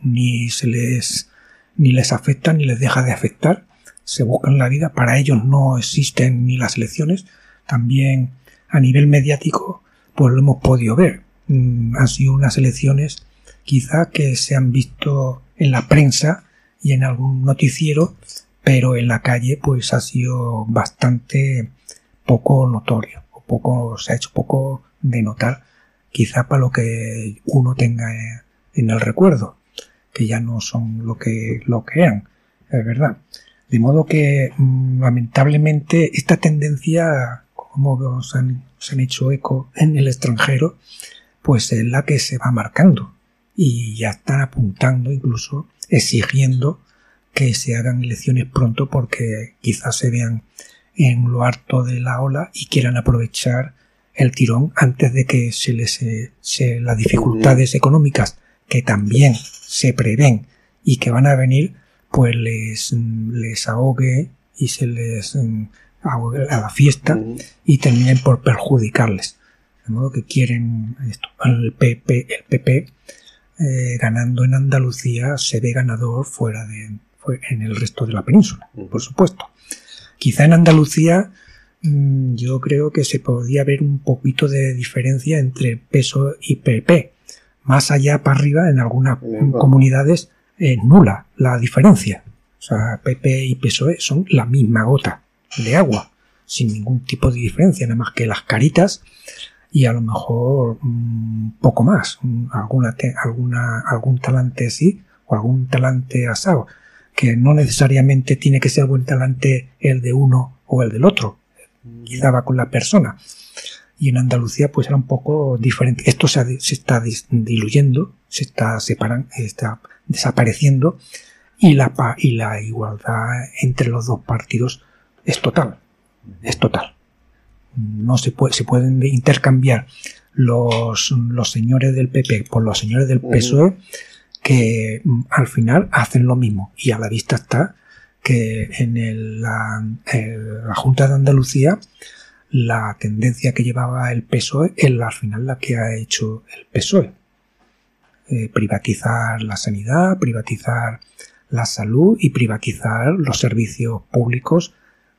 ni se les ni les afecta ni les deja de afectar, se buscan la vida, para ellos no existen ni las elecciones, también a nivel mediático pues lo hemos podido ver. Mm, han sido unas elecciones quizá que se han visto en la prensa y en algún noticiero, pero en la calle pues ha sido bastante poco notorio, o poco, se ha hecho poco de notar, quizá para lo que uno tenga en el recuerdo, que ya no son lo que, lo que eran, es verdad. De modo que, mm, lamentablemente, esta tendencia, como se han, se han hecho eco en el extranjero, pues es la que se va marcando. Y ya están apuntando, incluso exigiendo que se hagan elecciones pronto porque quizás se vean en lo harto de la ola y quieran aprovechar el tirón antes de que se les se, las dificultades económicas que también se prevén y que van a venir pues les, les ahogue y se les a la fiesta y terminen por perjudicarles. De modo que quieren esto el PP el PP eh, ganando en Andalucía se ve ganador fuera de en el resto de la península por supuesto. Quizá en Andalucía mm, yo creo que se podría ver un poquito de diferencia entre peso y PP. Más allá para arriba, en algunas comunidades, es nula la diferencia. O sea, PP y PSOE son la misma gota de agua, sin ningún tipo de diferencia, nada más que las caritas y a lo mejor un mm, poco más, alguna, alguna, algún talante así o algún talante asado que no necesariamente tiene que ser buen talante el de uno o el del otro. Quizá va con la persona. Y en Andalucía pues era un poco diferente. Esto se, está diluyendo, se está separando, está desapareciendo y la, y la igualdad entre los dos partidos es total. Es total. No se puede, se pueden intercambiar los, los señores del PP por los señores del PSOE que mm, al final hacen lo mismo y a la vista está que en la, Junta de Andalucía la tendencia que llevaba el PSOE es al final la que ha hecho el PSOE. Eh, privatizar la sanidad, privatizar la salud y privatizar los servicios públicos,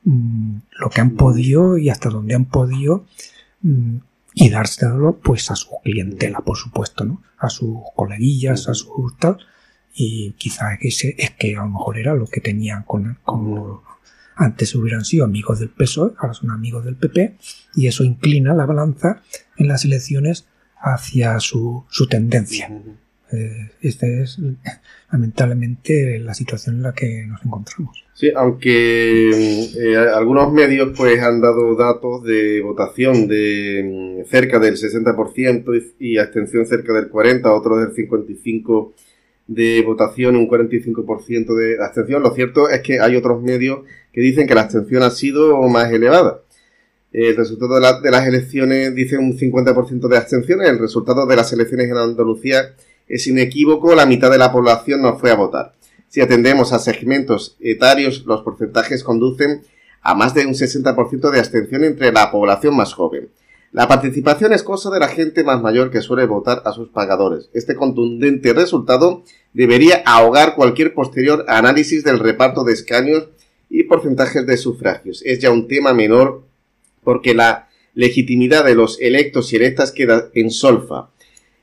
lo que han podido y hasta donde han podido mm, y dárselo pues a su clientela, por supuesto, ¿no? A sus coleguillas, a sus tal, y quizá ese es que a lo mejor era lo que tenían con, con antes hubieran sido amigos del PSOE, ahora son amigos del PP, y eso inclina la balanza en las elecciones hacia su, su tendencia. Eh, esta es lamentablemente la situación en la que nos encontramos.
Sí, aunque eh, algunos medios pues han dado datos de votación de mm, cerca del 60% y, y, abstención cerca del 40%, otros del 55% de votación un 45% de abstención. Lo cierto es que hay otros medios que dicen que la abstención ha sido más elevada. El resultado de, las elecciones dice un 50% de abstenciones, el resultado de las elecciones en Andalucía es inequívoco, la mitad de la población no fue a votar. Si atendemos a segmentos etarios, los porcentajes conducen a más de un 60% de abstención entre la población más joven. La participación es cosa de la gente más mayor que suele votar a sus pagadores. Este contundente resultado debería ahogar cualquier posterior análisis del reparto de escaños y porcentajes de sufragios. Es ya un tema menor porque la legitimidad de los electos y electas queda en solfa.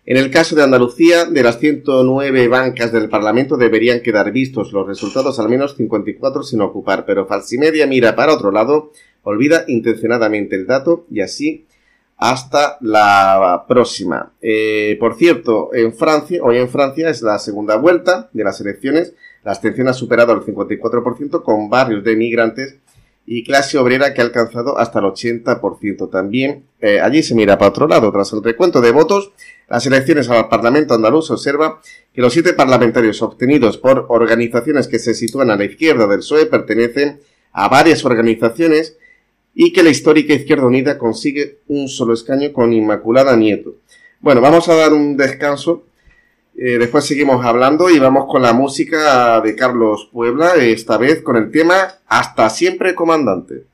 En el caso de Andalucía, de las 109 bancas del Parlamento deberían quedar vistos los resultados al menos 54 sin ocupar, pero Falsimedia mira para otro lado, olvida intencionadamente el dato y así hasta la próxima. Eh, por cierto, en Francia, hoy en Francia es la segunda vuelta de las elecciones, la abstención ha superado el 54% con barrios de migrantes y clase obrera que ha alcanzado hasta el 80%. También eh, allí se mira para otro lado. Tras el recuento de votos, las elecciones al Parlamento andaluz observa que los siete parlamentarios obtenidos por organizaciones que se sitúan a la izquierda del PSOE pertenecen a varias organizaciones y que la histórica Izquierda Unida consigue un solo escaño con Inmaculada Nieto. Bueno, vamos a dar un descanso. Eh, después seguimos hablando y vamos con la música de Carlos Puebla, esta vez con el tema Hasta siempre, comandante.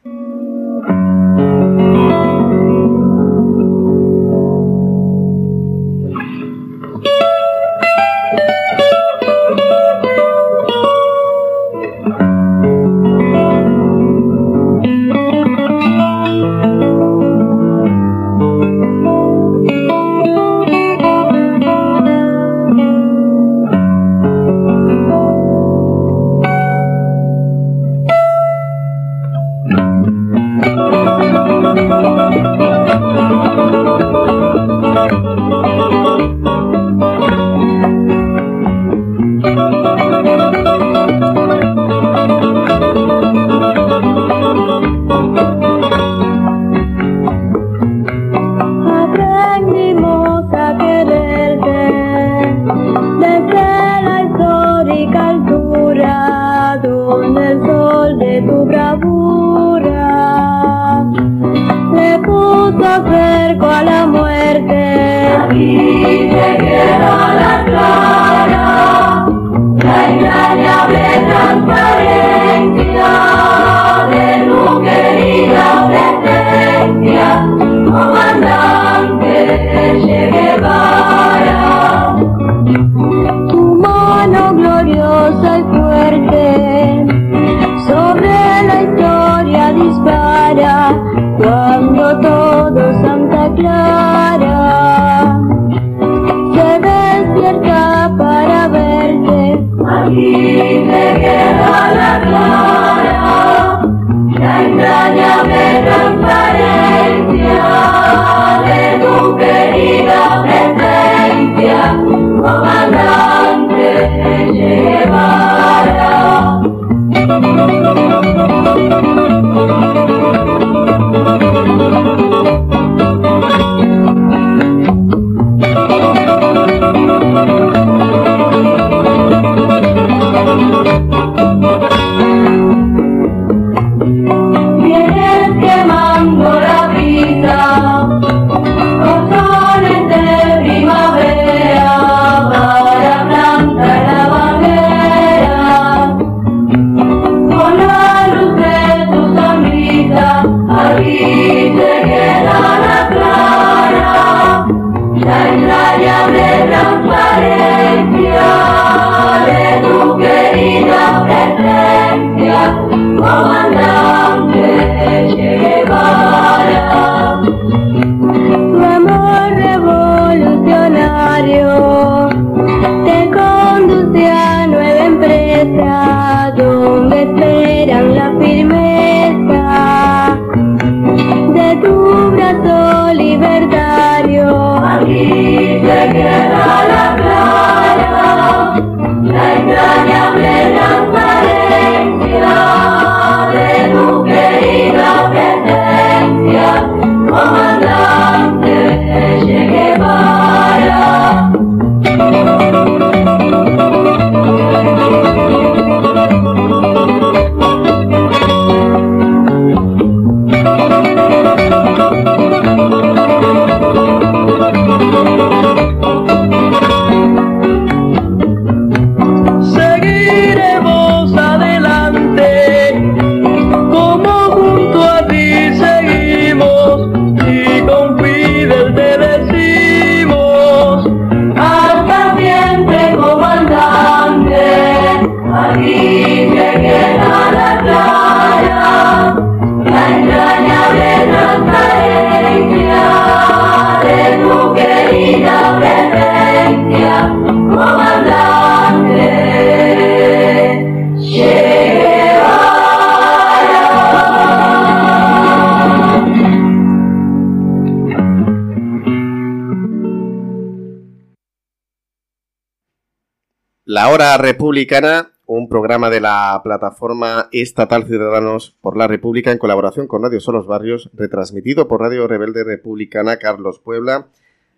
La Hora Republicana, un programa de la plataforma estatal Ciudadanos por la República en colaboración con Radio Solos Barrios, retransmitido por Radio Rebelde Republicana Carlos Puebla.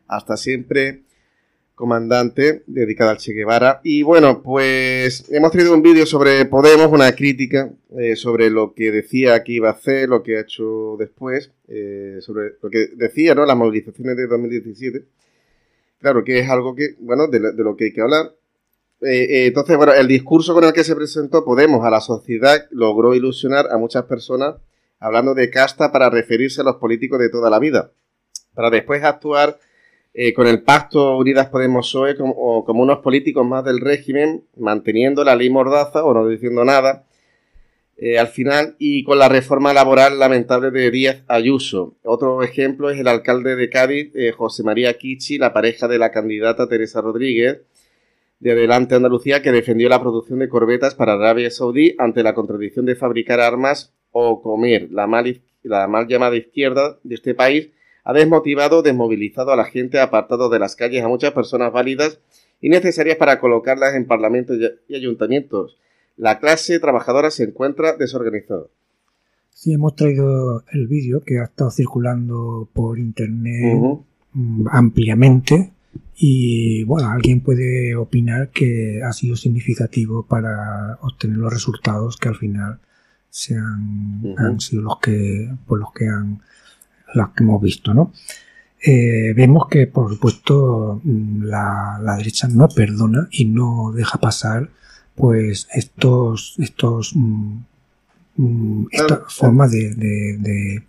Hasta siempre, comandante, dedicada al Che Guevara. Y bueno, pues hemos traído un vídeo sobre Podemos, una crítica eh, sobre lo que decía que iba a hacer, lo que ha hecho después, eh, sobre lo que decía, ¿no? Las movilizaciones de 2017. Claro que es algo que, bueno, de lo que hay que hablar eh, eh, entonces, bueno, el discurso con el que se presentó Podemos a la sociedad logró ilusionar a muchas personas hablando de casta para referirse a los políticos de toda la vida, para después actuar eh, con el pacto Unidas Podemos-PSOE como, como, unos políticos más del régimen, manteniendo la ley Mordaza o no diciendo nada, al final, y con la reforma laboral lamentable de Díaz Ayuso. Otro ejemplo es el alcalde de Cádiz, José María Kichi, la pareja de la candidata Teresa Rodríguez, de Adelante Andalucía que defendió la producción de corbetas para Arabia Saudí ante la contradicción de fabricar armas o comer. La mal, la mal llamada izquierda de este país ha desmotivado, desmovilizado a la gente, apartado de las calles a muchas personas válidas y necesarias para colocarlas en parlamentos y ayuntamientos. La clase trabajadora se encuentra desorganizada.
Sí, hemos traído el vídeo que ha estado circulando por internet ampliamente y bueno, alguien puede opinar que ha sido significativo para obtener los resultados que al final se han, sido los que, por los que han, los que hemos visto, ¿no? Eh, vemos que, por supuesto, la, derecha no perdona y no deja pasar, pues, estos, estos, mm, mm, esta forma de de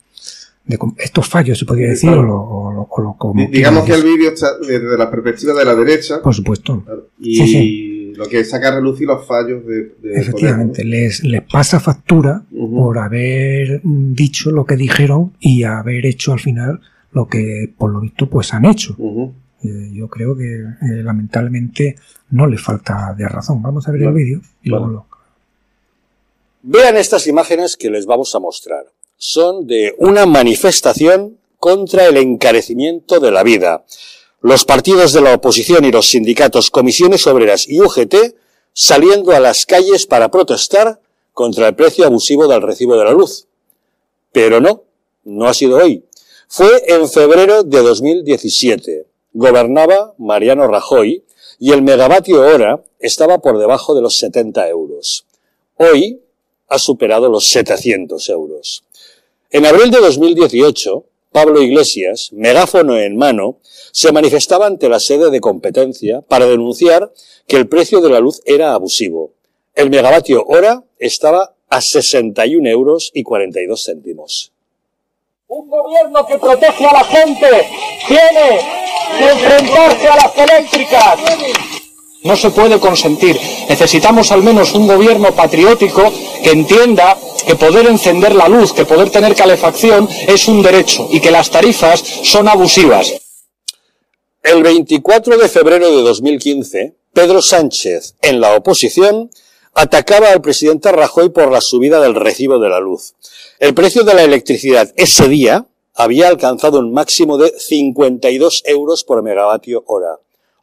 estos fallos, se podría decir, o, lo, o,
Digamos que el vídeo está desde la perspectiva de la derecha.
Por supuesto.
Y lo que saca a relucir los fallos de...
Efectivamente, les, les pasa factura por haber dicho lo que dijeron y haber hecho al final lo que por lo visto pues han hecho. Eh, yo creo que eh, lamentablemente no le falta de razón. Vamos a ver el vídeo y luego lo...
Vean estas imágenes que les vamos a mostrar son de una manifestación contra el encarecimiento de la vida. Los partidos de la oposición y los sindicatos, comisiones obreras y UGT saliendo a las calles para protestar contra el precio abusivo del recibo de la luz. Pero no, no ha sido hoy. Fue en febrero de 2017. Gobernaba Mariano Rajoy y el megavatio hora estaba por debajo de los 70 euros. Hoy ha superado los 700 euros. En abril de 2018, Pablo Iglesias, megáfono en mano, se manifestaba ante la sede de competencia para denunciar que el precio de la luz era abusivo. El megavatio hora estaba a 61 euros y 42 céntimos.
Un gobierno que protege a la gente tiene que enfrentarse a las eléctricas. No se puede consentir. Necesitamos al menos un gobierno patriótico que entienda que poder encender la luz, que poder tener calefacción es un derecho y que las tarifas son abusivas.
El 24 de febrero de 2015, Pedro Sánchez, en la oposición, atacaba al presidente Rajoy por la subida del recibo de la luz. El precio de la electricidad ese día había alcanzado un máximo de 52 euros por megavatio hora.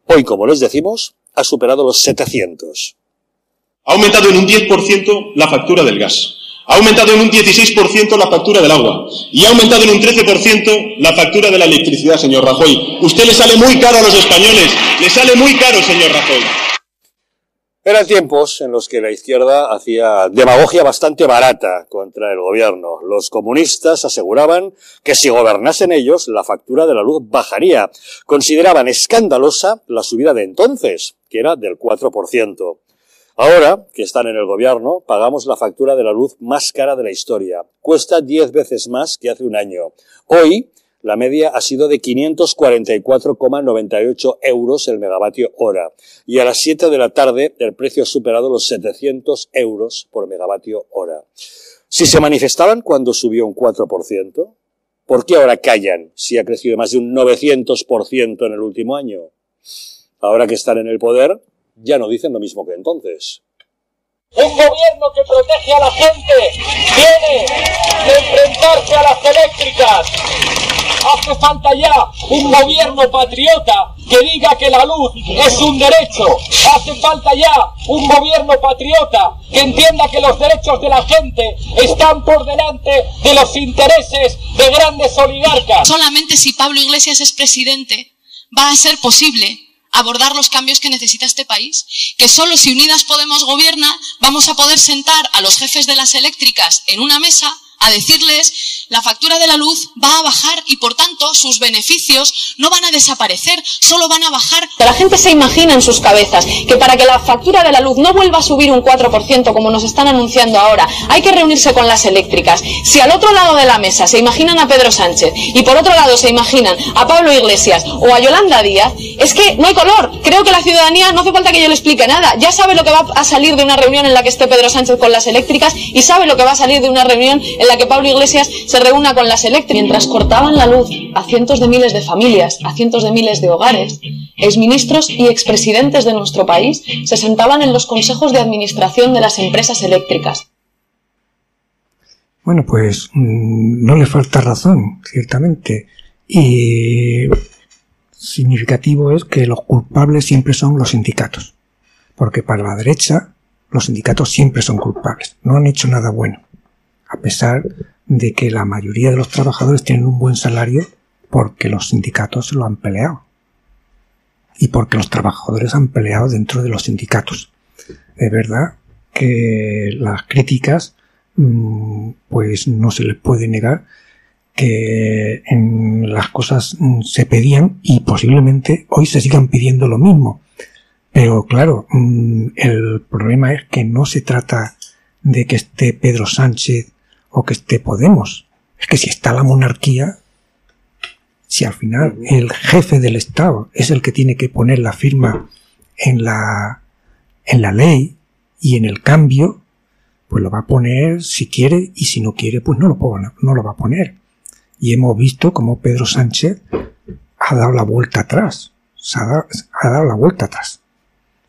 Hoy, como les decimos, ha superado los 700.
Ha aumentado en un 10% la factura del gas. Ha aumentado en un 16% la factura del agua. Y ha aumentado en un 13% la factura de la electricidad, señor Rajoy. Usted le sale muy caro a los españoles. Le sale muy caro, señor Rajoy.
Eran tiempos en los que la izquierda hacía demagogia bastante barata contra el gobierno. Los comunistas aseguraban que si gobernasen ellos, la factura de la luz bajaría. Consideraban escandalosa la subida de entonces, que era del 4%. Ahora, que están en el gobierno, pagamos la factura de la luz más cara de la historia. Cuesta 10 veces más que hace un año. Hoy, la media ha sido de 544,98 euros el megavatio hora. Y a las 7 de la tarde el precio ha superado los 700 euros por megavatio hora. Si se manifestaban cuando subió un 4%, ¿por qué ahora callan si ha crecido más de un 900% en el último año? Ahora que están en el poder, ya no dicen lo mismo que entonces.
Un gobierno que protege a la gente tiene que enfrentarse a las eléctricas. Hace falta ya un gobierno patriota que diga que la luz es un derecho. Hace falta ya un gobierno patriota que entienda que los derechos de la gente están por delante de los intereses de grandes oligarcas.
Solamente si Pablo Iglesias es presidente va a ser posible abordar los cambios que necesita este país, que solo si Unidas Podemos gobierna vamos a poder sentar a los jefes de las eléctricas en una mesa a decirles la factura de la luz va a bajar y por tanto sus beneficios no van a desaparecer, solo van a bajar.
La gente se imagina en sus cabezas que para que la factura de la luz no vuelva a subir un 4% como nos están anunciando ahora, hay que reunirse con las eléctricas. Si al otro lado de la mesa se imaginan a Pedro Sánchez y por otro lado se imaginan a Pablo Iglesias o a Yolanda Díaz, es que no hay color. Creo que la ciudadanía no hace falta que yo le explique nada. Ya sabe lo que va a salir de una reunión en la que esté Pedro Sánchez con las eléctricas y sabe lo que va a salir de una reunión en la que Pablo Iglesias se reúna con las eléctricas. Mientras cortaban la luz a cientos de miles de familias, a cientos de miles de hogares, exministros y expresidentes de nuestro país se sentaban en los consejos de administración de las empresas eléctricas.
Bueno, pues mm, no le falta razón, ciertamente. Y significativo es que los culpables siempre son los sindicatos. Porque para la derecha, los sindicatos siempre son culpables. No han hecho nada bueno. A pesar de que la mayoría de los trabajadores tienen un buen salario porque los sindicatos lo han peleado. Y porque los trabajadores han peleado dentro de los sindicatos. Es verdad que las críticas, mm, pues no se les puede negar que las cosas mm, se pedían y posiblemente hoy se sigan pidiendo lo mismo. Pero claro, mm, el problema es que no se trata de que esté Pedro Sánchez o que esté Podemos. Es que si está la monarquía, si al final el jefe del Estado es el que tiene que poner la firma en la, en la ley y en el cambio, pues lo va a poner si quiere y si no quiere, pues no lo, no lo va a poner. Y hemos visto cómo Pedro Sánchez ha dado la vuelta atrás, ha dado, ha dado la vuelta atrás.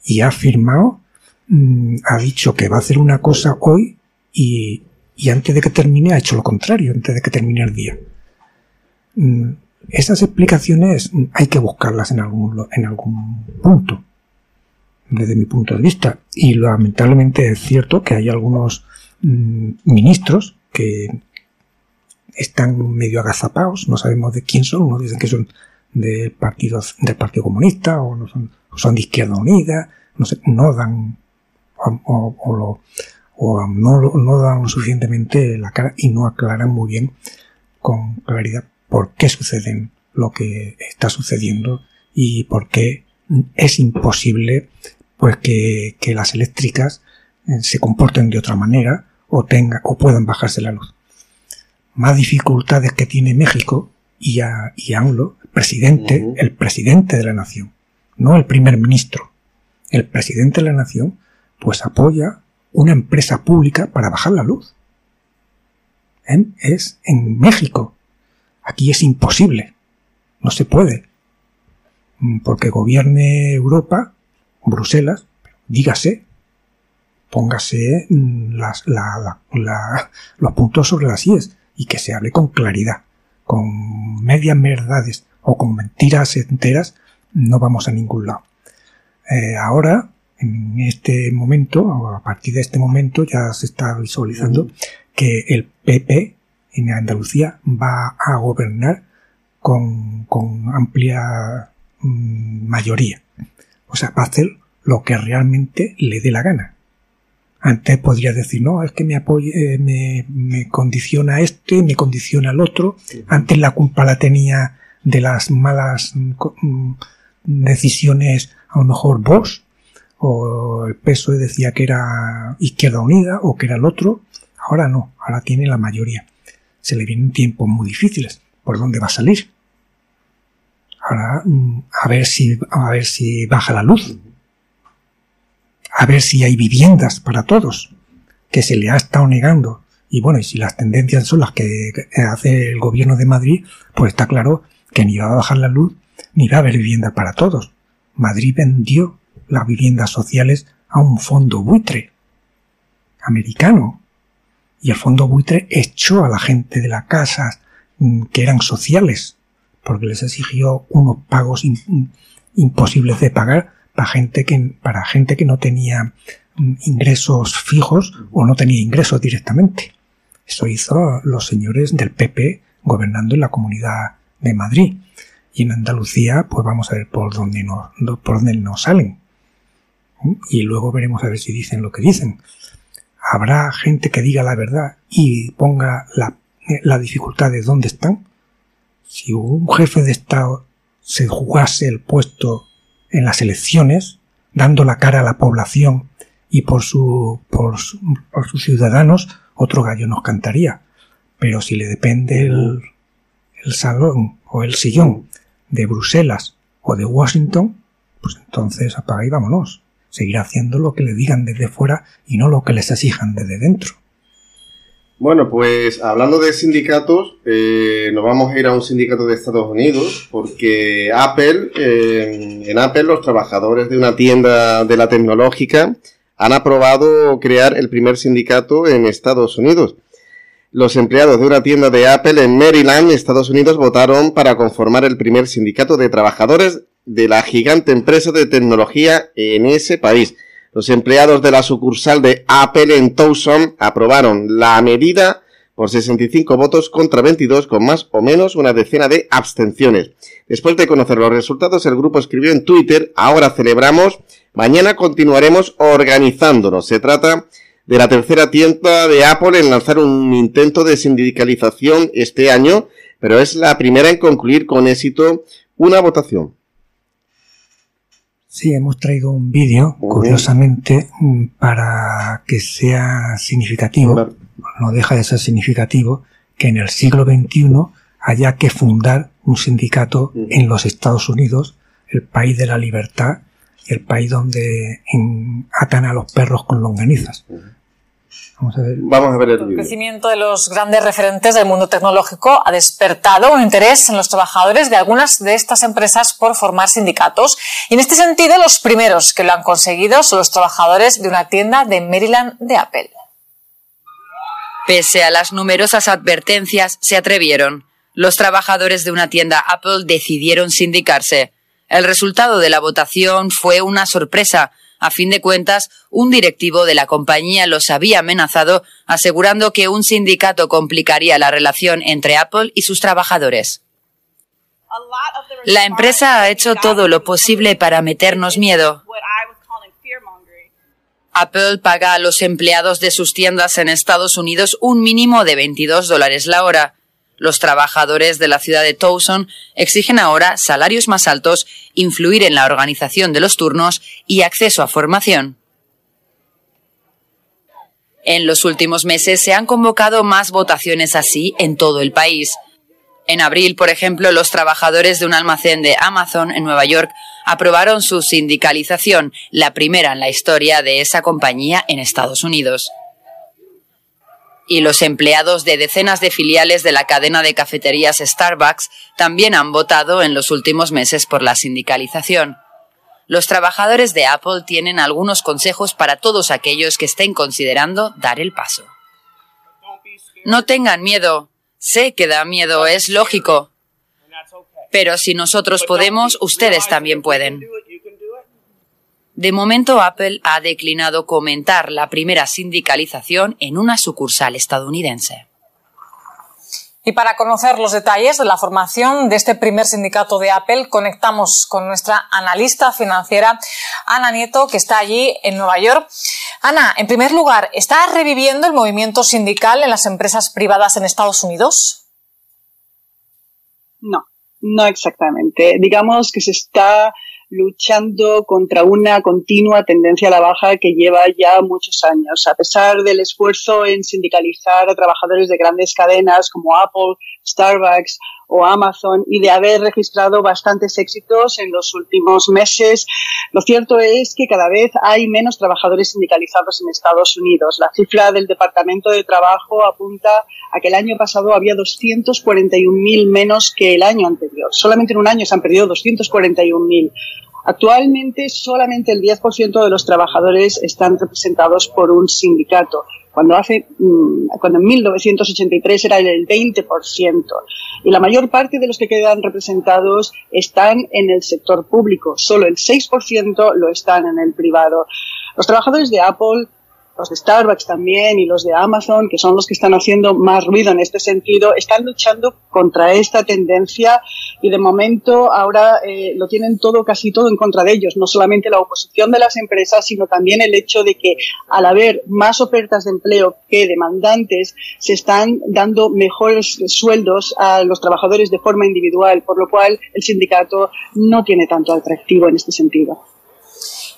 Y ha firmado, mm, ha dicho que va a hacer una cosa hoy y, y antes de que termine ha hecho lo contrario, antes de que termine el día. Mm, esas explicaciones hay que buscarlas en algún, en algún punto, desde mi punto de vista. Y lamentablemente es cierto que hay algunos mm, ministros que están medio agazapados, no sabemos de quién son, unos dicen que son del partido, del Partido Comunista o no son, son de Izquierda Unida, no, sé, no dan o, o, lo, o no, no dan suficientemente la cara y no aclaran muy bien con claridad por qué suceden lo que está sucediendo y por qué es imposible pues que, que las eléctricas eh, se comporten de otra manera o tenga o puedan bajarse la luz. Más dificultades que tiene México y, a, y AMLO, presidente, el presidente de la nación, no el primer ministro, el presidente de la nación, pues apoya una empresa pública para bajar la luz. Es en México. Aquí es imposible. No se puede. Mm, porque gobierne Europa, Bruselas, dígase, póngase mm, las, los puntos sobre las IES y que se hable con claridad. Con medias verdades o con mentiras enteras no vamos a ningún lado. Eh, ahora en este momento, a partir de este momento, ya se está visualizando que el PP en Andalucía va a gobernar con, amplia mm, mayoría. O sea, va a hacer lo que realmente le dé la gana. Antes podría decir, no, es que me apoye, eh, me, me condiciona este, me condiciona el otro. Antes la culpa la tenía de las malas mm, decisiones, a lo mejor vos, o el PSOE decía que era Izquierda Unida o que era el otro, ahora no, ahora tiene la mayoría. Se le vienen tiempos muy difíciles. ¿Por dónde va a salir? Ahora, mm, a ver si, a ver si baja la luz. A ver si hay viviendas para todos, que se le ha estado negando. Y bueno, y si las tendencias son las que hace el gobierno de Madrid, pues está claro que ni va a bajar la luz, ni va a haber vivienda para todos Madrid vendió las viviendas sociales a un fondo buitre americano. Y el fondo buitre echó a la gente de las casas mm, que eran sociales, porque les exigió unos pagos imposibles de pagar para gente que, para gente que no tenía mm, ingresos fijos o no tenía ingresos directamente. Eso hizo los señores del PP gobernando en la comunidad de Madrid. Y en Andalucía, pues vamos a ver por dónde nos, por dónde nos salen. Y luego veremos a ver si dicen lo que dicen. Habrá gente que diga la verdad y ponga la, la dificultad de dónde están. Si un jefe de Estado se jugase el puesto en las elecciones, dando la cara a la población y por, su, por, por sus ciudadanos, otro gallo nos cantaría. Pero si le depende el, el salón o el sillón de Bruselas o de Washington, pues entonces apaga y vámonos. Seguirá haciendo lo que le digan desde fuera y no lo que les exijan desde dentro.
Bueno, pues hablando de sindicatos, eh, nos vamos a ir a un sindicato de Estados Unidos porque Apple, eh, en Apple los trabajadores de una tienda de la tecnológica han aprobado crear el primer sindicato en Estados Unidos. Los empleados de una tienda de Apple en Maryland, Estados Unidos, votaron para conformar el primer sindicato de trabajadores de la gigante empresa de tecnología en ese país. Los empleados de la sucursal de Apple en Tucson aprobaron la medida por 65 votos contra 22 con más o menos una decena de abstenciones. Después de conocer los resultados, el grupo escribió en Twitter, ahora celebramos, mañana continuaremos organizándonos. Se trata de la tercera tienda de Apple en lanzar un intento de sindicalización este año, pero es la primera en concluir con éxito una votación.
Sí, hemos traído un vídeo, curiosamente, mm, para que sea significativo, no deja de ser significativo, que en el siglo XXI haya que fundar un sindicato en los Estados Unidos, el país de la libertad y el país donde atan a los perros con longanizas.
Vamos a ver, Vamos a ver el,
el crecimiento de los grandes referentes del mundo tecnológico ha despertado un interés en los trabajadores de algunas de estas empresas por formar sindicatos. Y en este sentido, los primeros que lo han conseguido son los trabajadores de una tienda de Maryland de Apple.
Pese a las numerosas advertencias, se atrevieron. Los trabajadores de una tienda Apple decidieron sindicarse. El resultado de la votación fue una sorpresa, a fin de cuentas, un directivo de la compañía los había amenazado, asegurando que un sindicato complicaría la relación entre Apple y sus trabajadores. La empresa ha hecho todo lo posible para meternos miedo. Apple paga a los empleados de sus tiendas en Estados Unidos un mínimo de 22 dólares la hora. Los trabajadores de la ciudad de Towson exigen ahora salarios más altos, influir en la organización de los turnos y acceso a formación. En los últimos meses se han convocado más votaciones así en todo el país. En abril, por ejemplo, los trabajadores de un almacén de Amazon en Nueva York aprobaron su sindicalización, la primera en la historia de esa compañía en Estados Unidos y los empleados de decenas de filiales de la cadena de cafeterías Starbucks también han votado en los últimos meses por la sindicalización. Los trabajadores de Apple tienen algunos consejos para todos aquellos que estén considerando dar el paso. No tengan miedo. Sé que da miedo, es lógico. Pero si nosotros podemos, ustedes también pueden. De momento, Apple ha declinado comentar la primera sindicalización en una sucursal estadounidense.
Y para conocer los detalles de la formación de este primer sindicato de Apple, conectamos con nuestra analista financiera, Ana Nieto, que está allí en Nueva York. Ana, en primer lugar, ¿está reviviendo el movimiento sindical en las empresas privadas en Estados Unidos?
No, no exactamente. Digamos que se está luchando contra una continua tendencia a la baja que lleva ya muchos años. A pesar del esfuerzo en sindicalizar a trabajadores de grandes cadenas como Apple, Starbucks o Amazon y de haber registrado bastantes éxitos en los últimos meses, lo cierto es que cada vez hay menos trabajadores sindicalizados en Estados Unidos. La cifra del Departamento de Trabajo apunta a que el año pasado había 241.000 menos que el año anterior. Solamente en un año se han perdido 241.000. Actualmente solamente el 10% de los trabajadores están representados por un sindicato, cuando hace mm, cuando en 1983 era el 20% y la mayor parte de los que quedan representados están en el sector público, solo el 6% lo están en el privado. Los trabajadores de Apple los de Starbucks también y los de Amazon, que son los que están haciendo más ruido en este sentido, están luchando contra esta tendencia y de momento ahora eh, lo tienen todo, casi todo en contra de ellos, no solamente la oposición de las empresas, sino también el hecho de que al haber más ofertas de empleo que demandantes, se están dando mejores sueldos a los trabajadores de forma individual, por lo cual el sindicato no tiene tanto atractivo en este sentido.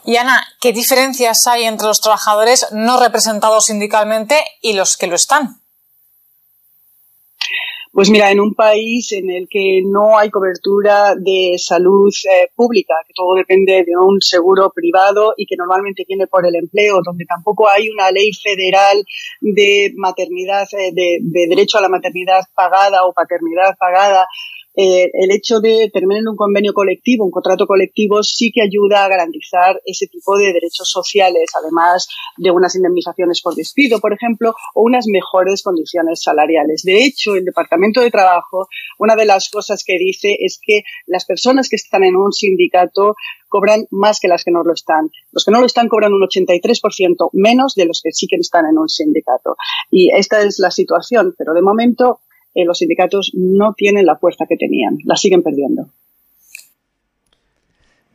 Y Ana, ¿qué diferencias hay entre los trabajadores no representados sindicalmente y los que lo están?
Pues mira, en un país en el que no hay cobertura de salud eh, pública, que todo depende de un seguro privado y que normalmente viene por el empleo, donde tampoco hay una ley federal de maternidad, eh, de, de derecho a la maternidad pagada o paternidad pagada, eh, el hecho de terminar en un convenio colectivo, un contrato colectivo, sí que ayuda a garantizar ese tipo de derechos sociales, además de unas indemnizaciones por despido, por ejemplo, o unas mejores condiciones salariales. De hecho, el Departamento de Trabajo, una de las cosas que dice es que las personas que están en un sindicato cobran más que las que no lo están. Los que no lo están cobran un 83% menos de los que sí que están en un sindicato. Y esta es la situación, pero de momento eh, los sindicatos no tienen la fuerza que tenían, la siguen perdiendo.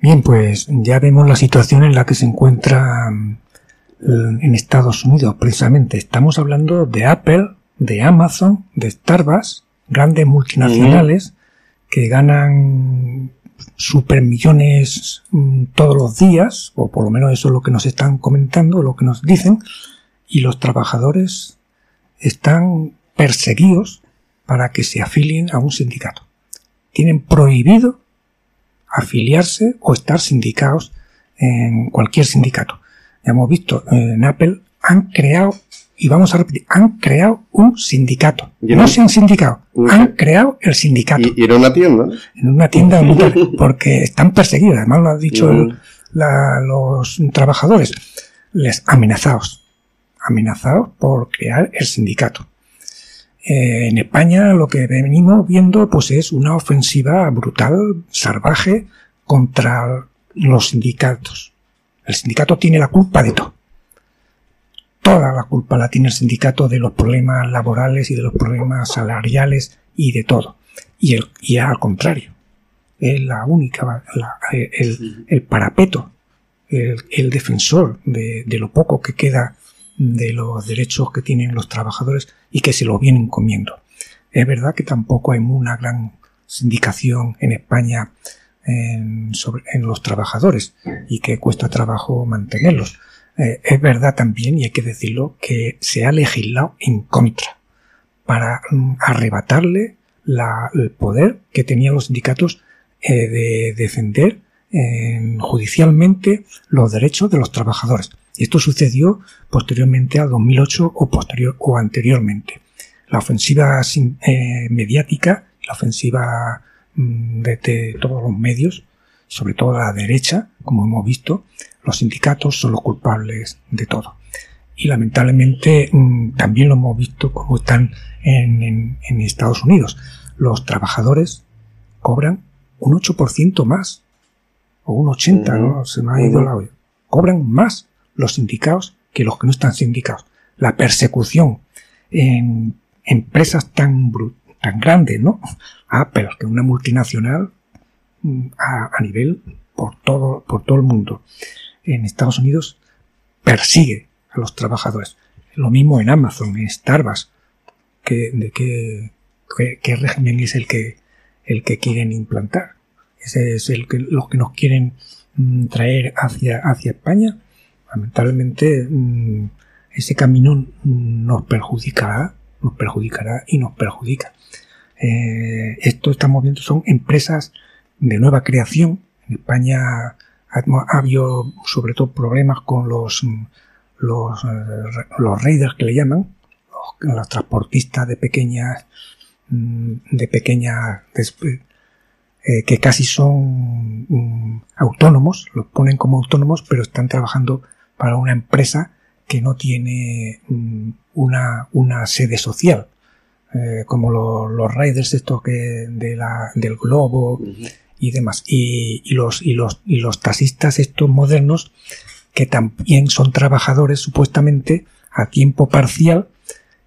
Bien, pues ya vemos la situación en la que se encuentra mm, en Estados Unidos, precisamente. Estamos hablando de Apple, de Amazon, de Starbucks, grandes multinacionales que ganan supermillones mm, todos los días, o por lo menos eso es lo que nos están comentando, lo que nos dicen, y los trabajadores están perseguidos para que se afilien a un sindicato. Tienen prohibido afiliarse o estar sindicados en cualquier sindicato. Ya hemos visto en Apple han creado y vamos a repetir, han creado un sindicato. No se han sindicado, han creado el sindicato.
¿Y, en una tienda?
En una tienda, porque están perseguidos, además lo han dicho los trabajadores, les amenazados, amenazados por crear el sindicato. Eh, en España lo que venimos viendo pues es una ofensiva brutal, salvaje, contra los sindicatos. El sindicato tiene la culpa de todo. Toda la culpa la tiene el sindicato de los problemas laborales y de los problemas salariales y de todo. Y, el, y al contrario, es la única, el, parapeto, el, defensor de, de, lo poco que queda de los derechos que tienen los trabajadores y que se lo vienen comiendo. Es verdad que tampoco hay una gran sindicación en España en, sobre, en los trabajadores y que cuesta trabajo mantenerlos. Eh, es verdad también, y hay que decirlo, que se ha legislado en contra para mm, arrebatarle el poder que tenían los sindicatos eh, de defender judicialmente los derechos de los trabajadores. Esto sucedió posteriormente a 2008 o, posterior, o anteriormente. La ofensiva eh, mediática, la ofensiva mm, de, todos los medios, sobre todo la derecha, como hemos visto, los sindicatos son los culpables de todo. Y lamentablemente mm, también lo hemos visto como están en, en Estados Unidos. Los trabajadores cobran un 8% más, o un 80%, ¿no? Se me ha ido la olla. Cobran más los sindicados que los que no están sindicados. La persecución en empresas tan, grandes, ¿no? Ah, pero que una multinacional mm, a, nivel por todo, por todo el mundo. En Estados Unidos persigue a los trabajadores. Lo mismo en Amazon, en Starbucks. Que, ¿De qué, qué, régimen es el que, el que quieren implantar? Ese es el que, los que nos quieren mm, traer hacia, hacia España lamentablemente mm, ese camino nos perjudicará, nos perjudicará y nos perjudica. Eh, esto estamos viendo son empresas de nueva creación. En España ha, habido sobre todo problemas con los los, eh, los raiders que le llaman, los, transportistas de pequeñas mm, de pequeñas eh, que casi son mm, autónomos, los ponen como autónomos, pero están trabajando para una empresa que no tiene mm, una, una sede social. Eh, como los riders estos que de la, del globo y demás. Y, y, los, y, los, y los taxistas estos modernos que también son trabajadores supuestamente a tiempo parcial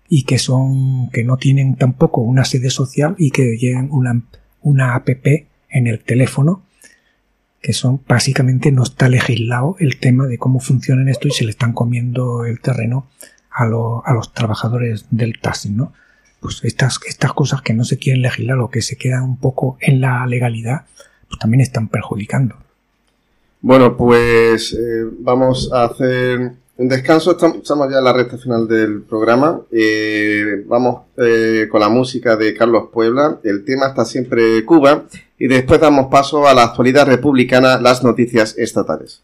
y que son que no tienen tampoco una sede social y que llevan una, una app en el teléfono que son básicamente no está legislado el tema de cómo funcionan esto y se le están comiendo el terreno a, a los trabajadores del taxi, ¿no? Pues estas, estas cosas que no se quieren legislar o que se quedan un poco en la legalidad, pues también están perjudicando.
Bueno, pues eh, vamos a hacer un descanso. Estamos ya en la recta final del programa. Eh, vamos eh, con la música de Carlos Puebla. El tema está siempre Cuba. Y después damos paso a la actualidad republicana, las noticias estatales.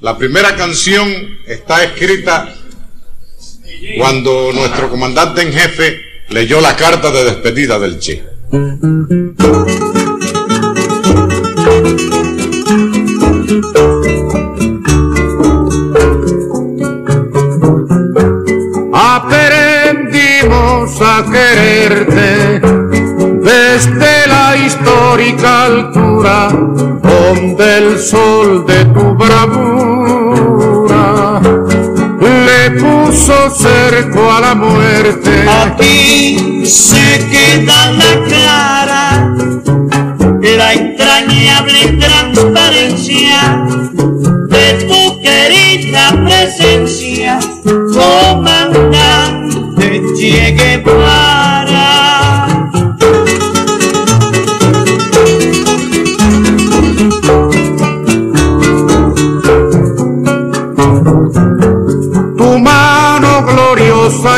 La primera canción está escrita cuando nuestro comandante en jefe leyó la carta de despedida del Che.
Aprendimos a quererte histórica altura donde el sol de tu bravura le puso cerco a la muerte.
Aquí se queda la clara la entrañable transparencia de tu querida presencia, comandante Che Guevara.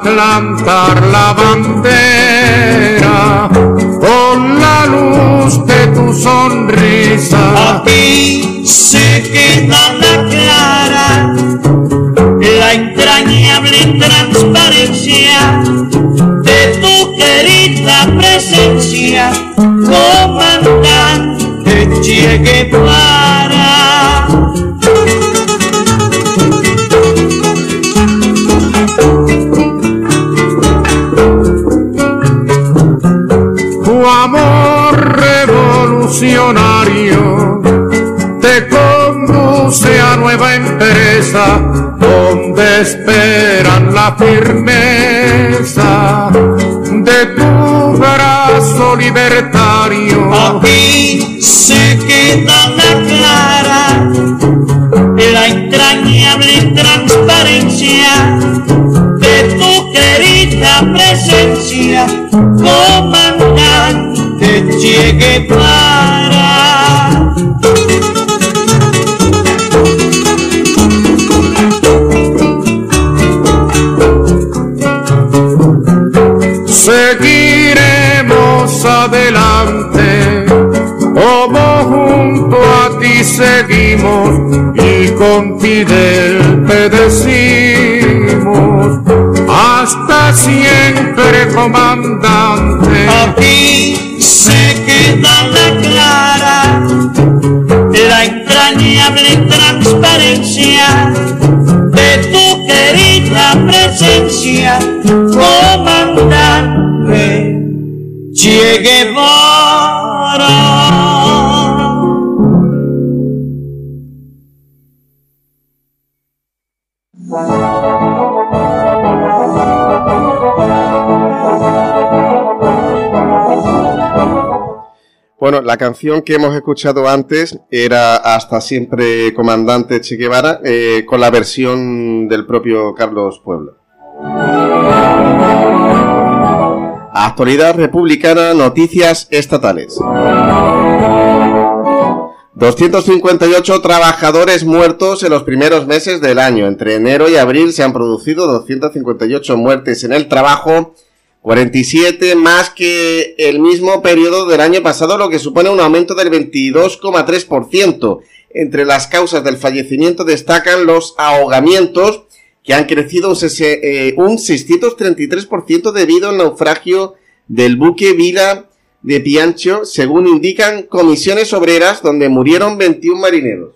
plantar la bandera con la luz de tu sonrisa.
Aquí se queda la clara la entrañable transparencia de tu querida presencia, comandante Che Guevara.
Donde esperan la firmeza de tu brazo libertario.
Aquí se queda la clara la entrañable transparencia de tu querida presencia, comandante Che Guevara.
Y con Fidel te decimos, hasta siempre comandante.
Aquí se queda la clara la entrañable transparencia de tu querida presencia, comandante Che Guevara.
Bueno, la canción que hemos escuchado antes era Hasta siempre comandante Che Guevara, eh, con la versión del propio Carlos Pueblo. Actualidad republicana, noticias estatales. 258 trabajadores muertos en los primeros meses del año. Entre enero y abril se han producido 258 muertes en el trabajo 47 más que el mismo periodo del año pasado, lo que supone un aumento del 22,3%. Entre las causas del fallecimiento destacan los ahogamientos, que han crecido un, 633% eh, debido al naufragio del buque Vila de Piancho, según indican comisiones obreras, donde murieron 21 marineros.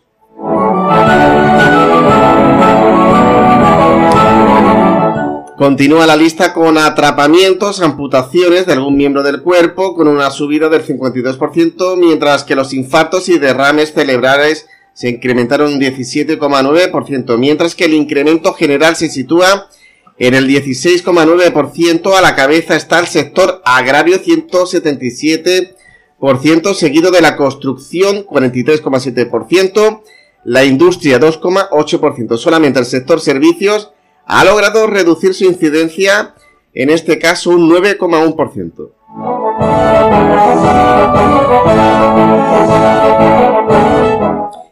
Continúa la lista con atrapamientos, amputaciones de algún miembro del cuerpo, con una subida del 52%, mientras que los infartos y derrames cerebrales se incrementaron un 17,9%, mientras que el incremento general se sitúa en el 16,9%. A la cabeza está el sector agrario 177%, seguido de la construcción 43,7%, la industria 2,8%. Solamente el sector servicios ha logrado reducir su incidencia, en este caso un 9,1%.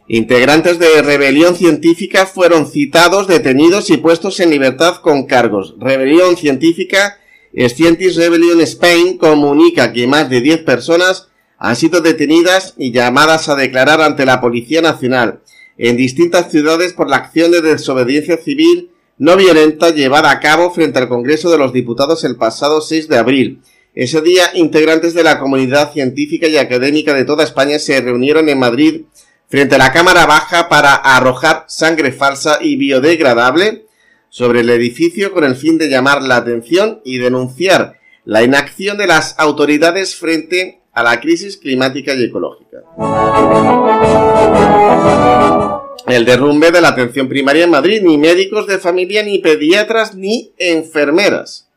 Integrantes de Rebelión Científica fueron citados, detenidos y puestos en libertad con cargos. Rebelión Científica, Scientist Rebellion Spain, comunica que más de 10 personas han sido detenidas y llamadas a declarar ante la Policía Nacional en distintas ciudades por la acción de desobediencia civil no violenta llevada a cabo frente al Congreso de los Diputados el pasado 6 de abril. Ese día, integrantes de la comunidad científica y académica de toda España se reunieron en Madrid frente a la Cámara Baja para arrojar sangre falsa y biodegradable sobre el edificio con el fin de llamar la atención y denunciar la inacción de las autoridades frente a la crisis climática y ecológica el derrumbe de la atención primaria en Madrid, ni médicos de familia, ni pediatras, ni enfermeras.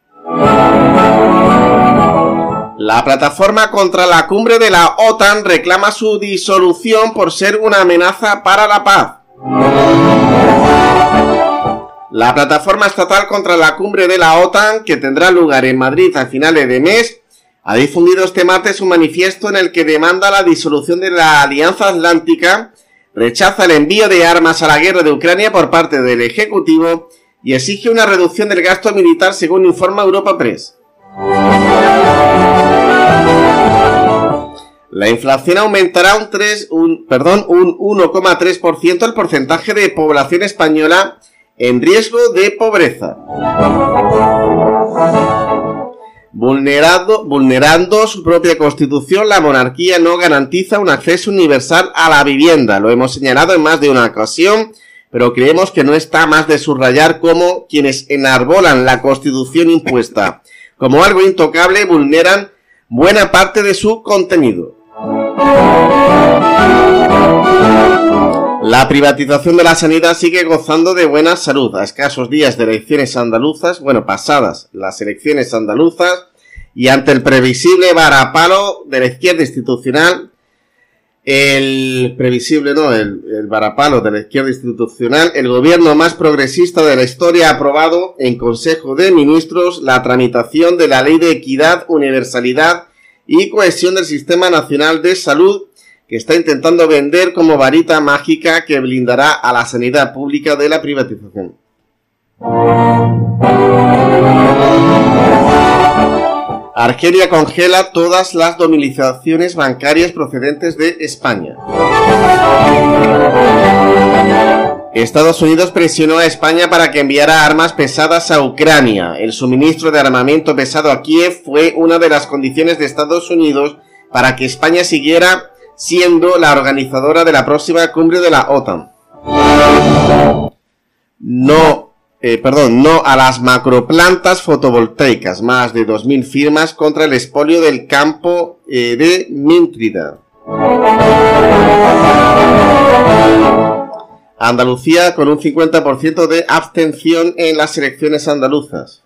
La plataforma contra la cumbre de la OTAN reclama su disolución por ser una amenaza para la paz. La plataforma estatal contra la cumbre de la OTAN, que tendrá lugar en Madrid a finales de mes, ha difundido este martes un manifiesto en el que demanda la disolución de la Alianza Atlántica rechaza el envío de armas a la guerra de Ucrania por parte del Ejecutivo y exige una reducción del gasto militar según informa Europa Press. La inflación aumentará un, 3, un, perdón, un 1,3% el porcentaje de población española en riesgo de pobreza vulnerando su propia constitución, la monarquía no garantiza un acceso universal a la vivienda. Lo hemos señalado en más de una ocasión, pero creemos que no está más de subrayar cómo quienes enarbolan la constitución impuesta como algo intocable vulneran buena parte de su contenido. La privatización de la sanidad sigue gozando de buena salud. A escasos días de elecciones andaluzas, bueno, pasadas las elecciones andaluzas, y ante el previsible varapalo de la izquierda institucional, el previsible, no, el, el, varapalo de la izquierda institucional, el gobierno más progresista de la historia ha aprobado en Consejo de Ministros la tramitación de la Ley de Equidad, Universalidad y Cohesión del Sistema Nacional de Salud que está intentando vender como varita mágica que blindará a la sanidad pública de la privatización. Argelia congela todas las domiciliaciones bancarias procedentes de España. Estados Unidos presionó a España para que enviara armas pesadas a Ucrania. El suministro de armamento pesado a Kiev fue una de las condiciones de Estados Unidos para que España siguiera siendo la organizadora de la próxima cumbre de la OTAN. No, eh, perdón, no a las macroplantas fotovoltaicas, más de 2.000 firmas contra el espolio del campo eh, de Mintrida. Andalucía con un 50% de abstención en las elecciones andaluzas.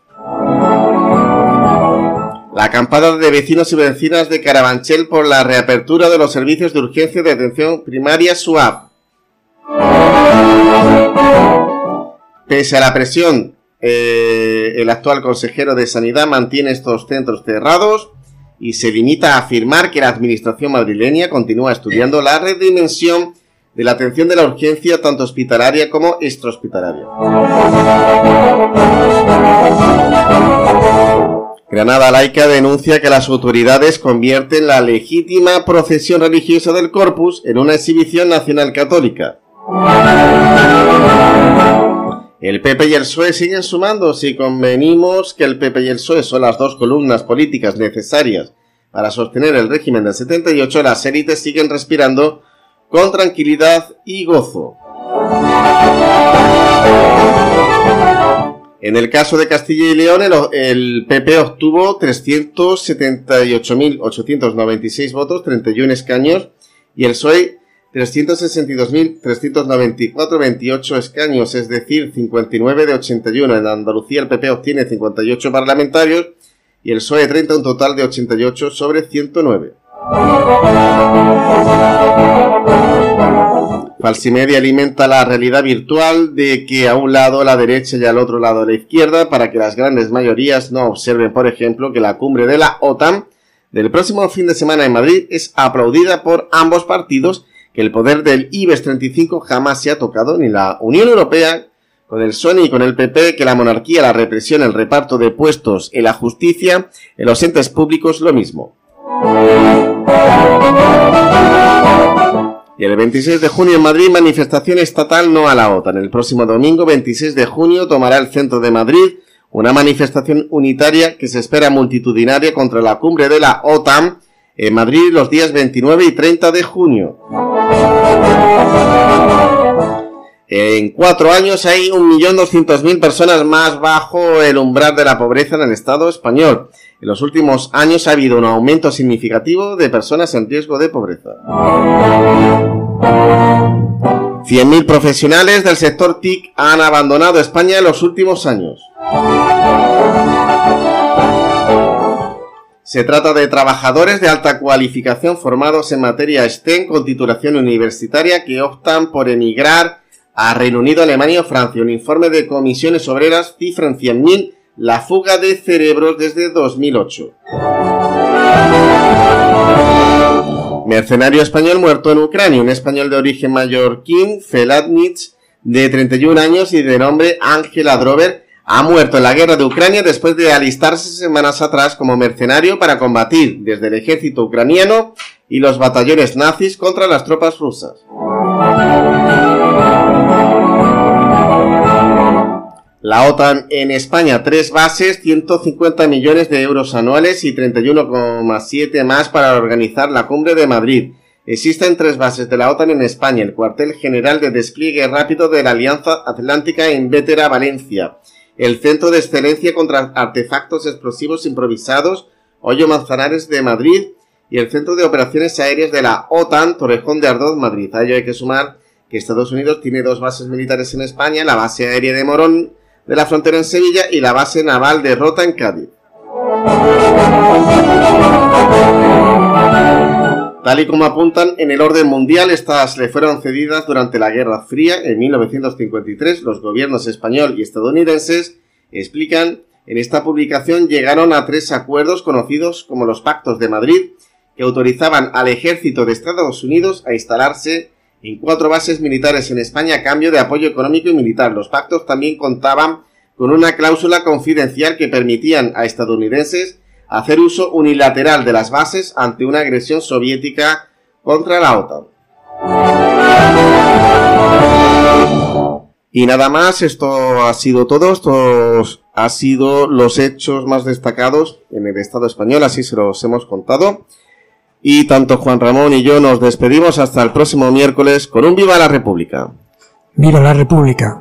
La acampada de vecinos y vecinas de Carabanchel por la reapertura de los servicios de urgencia de atención primaria SUAP. Pese a la presión, eh, el actual consejero de Sanidad mantiene estos centros cerrados y se limita a afirmar que la administración madrileña continúa estudiando la redimensión de la atención de la urgencia tanto hospitalaria como extrahospitalaria. Granada Laica denuncia que las autoridades convierten la legítima procesión religiosa del Corpus en una exhibición nacional católica. El PP y el PSOE siguen sumando si convenimos que el PP y el PSOE son las dos columnas políticas necesarias para sostener el régimen del 78, las élites siguen respirando con tranquilidad y gozo. En el caso de Castilla y León, el, PP obtuvo 378.896 votos, 31 escaños, y el PSOE 362.394, 28 escaños, es decir, 59 de 81. En Andalucía el PP obtiene 58 parlamentarios y el PSOE 30, un total de 88 sobre 109. Falsimedia alimenta la realidad virtual de que a un lado la derecha y al otro lado la izquierda para que las grandes mayorías no observen, por ejemplo, que la cumbre de la OTAN del próximo fin de semana en Madrid es aplaudida por ambos partidos, que el poder del IBEX 35 jamás se ha tocado ni la Unión Europea con el Sony y con el PP, que la monarquía, la represión, el reparto de puestos y la justicia en los entes públicos lo mismo. Y el 26 de junio en Madrid, manifestación estatal no a la OTAN. El próximo domingo, 26 de junio, tomará el centro de Madrid una manifestación unitaria que se espera multitudinaria contra la cumbre de la OTAN en Madrid los días 29 y 30 de junio. En cuatro años hay 1.200.000 personas más bajo el umbral de la pobreza en el Estado español. En los últimos años ha habido un aumento significativo de personas en riesgo de pobreza. 100.000 profesionales del sector TIC han abandonado España en los últimos años. Se trata de trabajadores de alta cualificación formados en materia STEM con titulación universitaria que optan por emigrar a Reino Unido, Alemania o Francia. Un informe de comisiones obreras cifra en 100.000 la fuga de cerebros desde 2008. Mercenario español muerto en Ucrania. Un español de origen mallorquín, Felatnich, de 31 años y de nombre Ángela Drover, ha muerto en la guerra de Ucrania después de alistarse semanas atrás como mercenario para combatir desde el ejército ucraniano y los batallones nazis contra las tropas rusas. La OTAN en España, tres bases, 150 millones de euros anuales y 31,7 más para organizar la cumbre de Madrid. Existen tres bases de la OTAN en España, el cuartel general de despliegue rápido de la Alianza Atlántica en Vétera, Valencia, el Centro de Excelencia contra Artefactos Explosivos Improvisados, Hoyo Manzanares de Madrid, y el Centro de Operaciones Aéreas de la OTAN, Torrejón de Ardoz, Madrid. A ello hay que sumar que Estados Unidos tiene dos bases militares en España, la base aérea de Morón de la frontera en Sevilla y la base naval de Rota en Cádiz. Tal y como apuntan en el orden mundial, estas le fueron cedidas durante la Guerra Fría en 1953. Los gobiernos español y estadounidenses explican en esta publicación llegaron a tres acuerdos conocidos como los Pactos de Madrid que autorizaban al ejército de Estados Unidos a instalarse en cuatro bases militares en España a cambio de apoyo económico y militar. Los pactos también contaban con una cláusula confidencial que permitían a estadounidenses hacer uso unilateral de las bases ante una agresión soviética contra la OTAN. Y nada más, esto ha sido todo, estos han sido los hechos más destacados en el Estado español, así se los hemos contado. Y tanto Juan Ramón y yo nos despedimos hasta el próximo miércoles con un Viva la República.
Viva la República.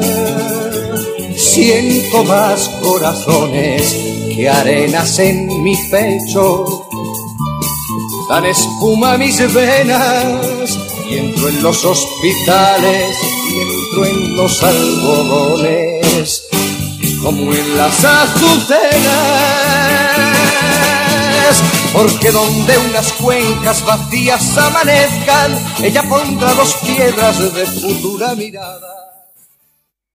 Siento más corazones que arenas en mi pecho. Dan espuma mis venas y entro en los hospitales y entro en los algodones como en las azucenas porque donde unas cuencas vacías amanezcan, ella pondrá dos piedras de futura mirada.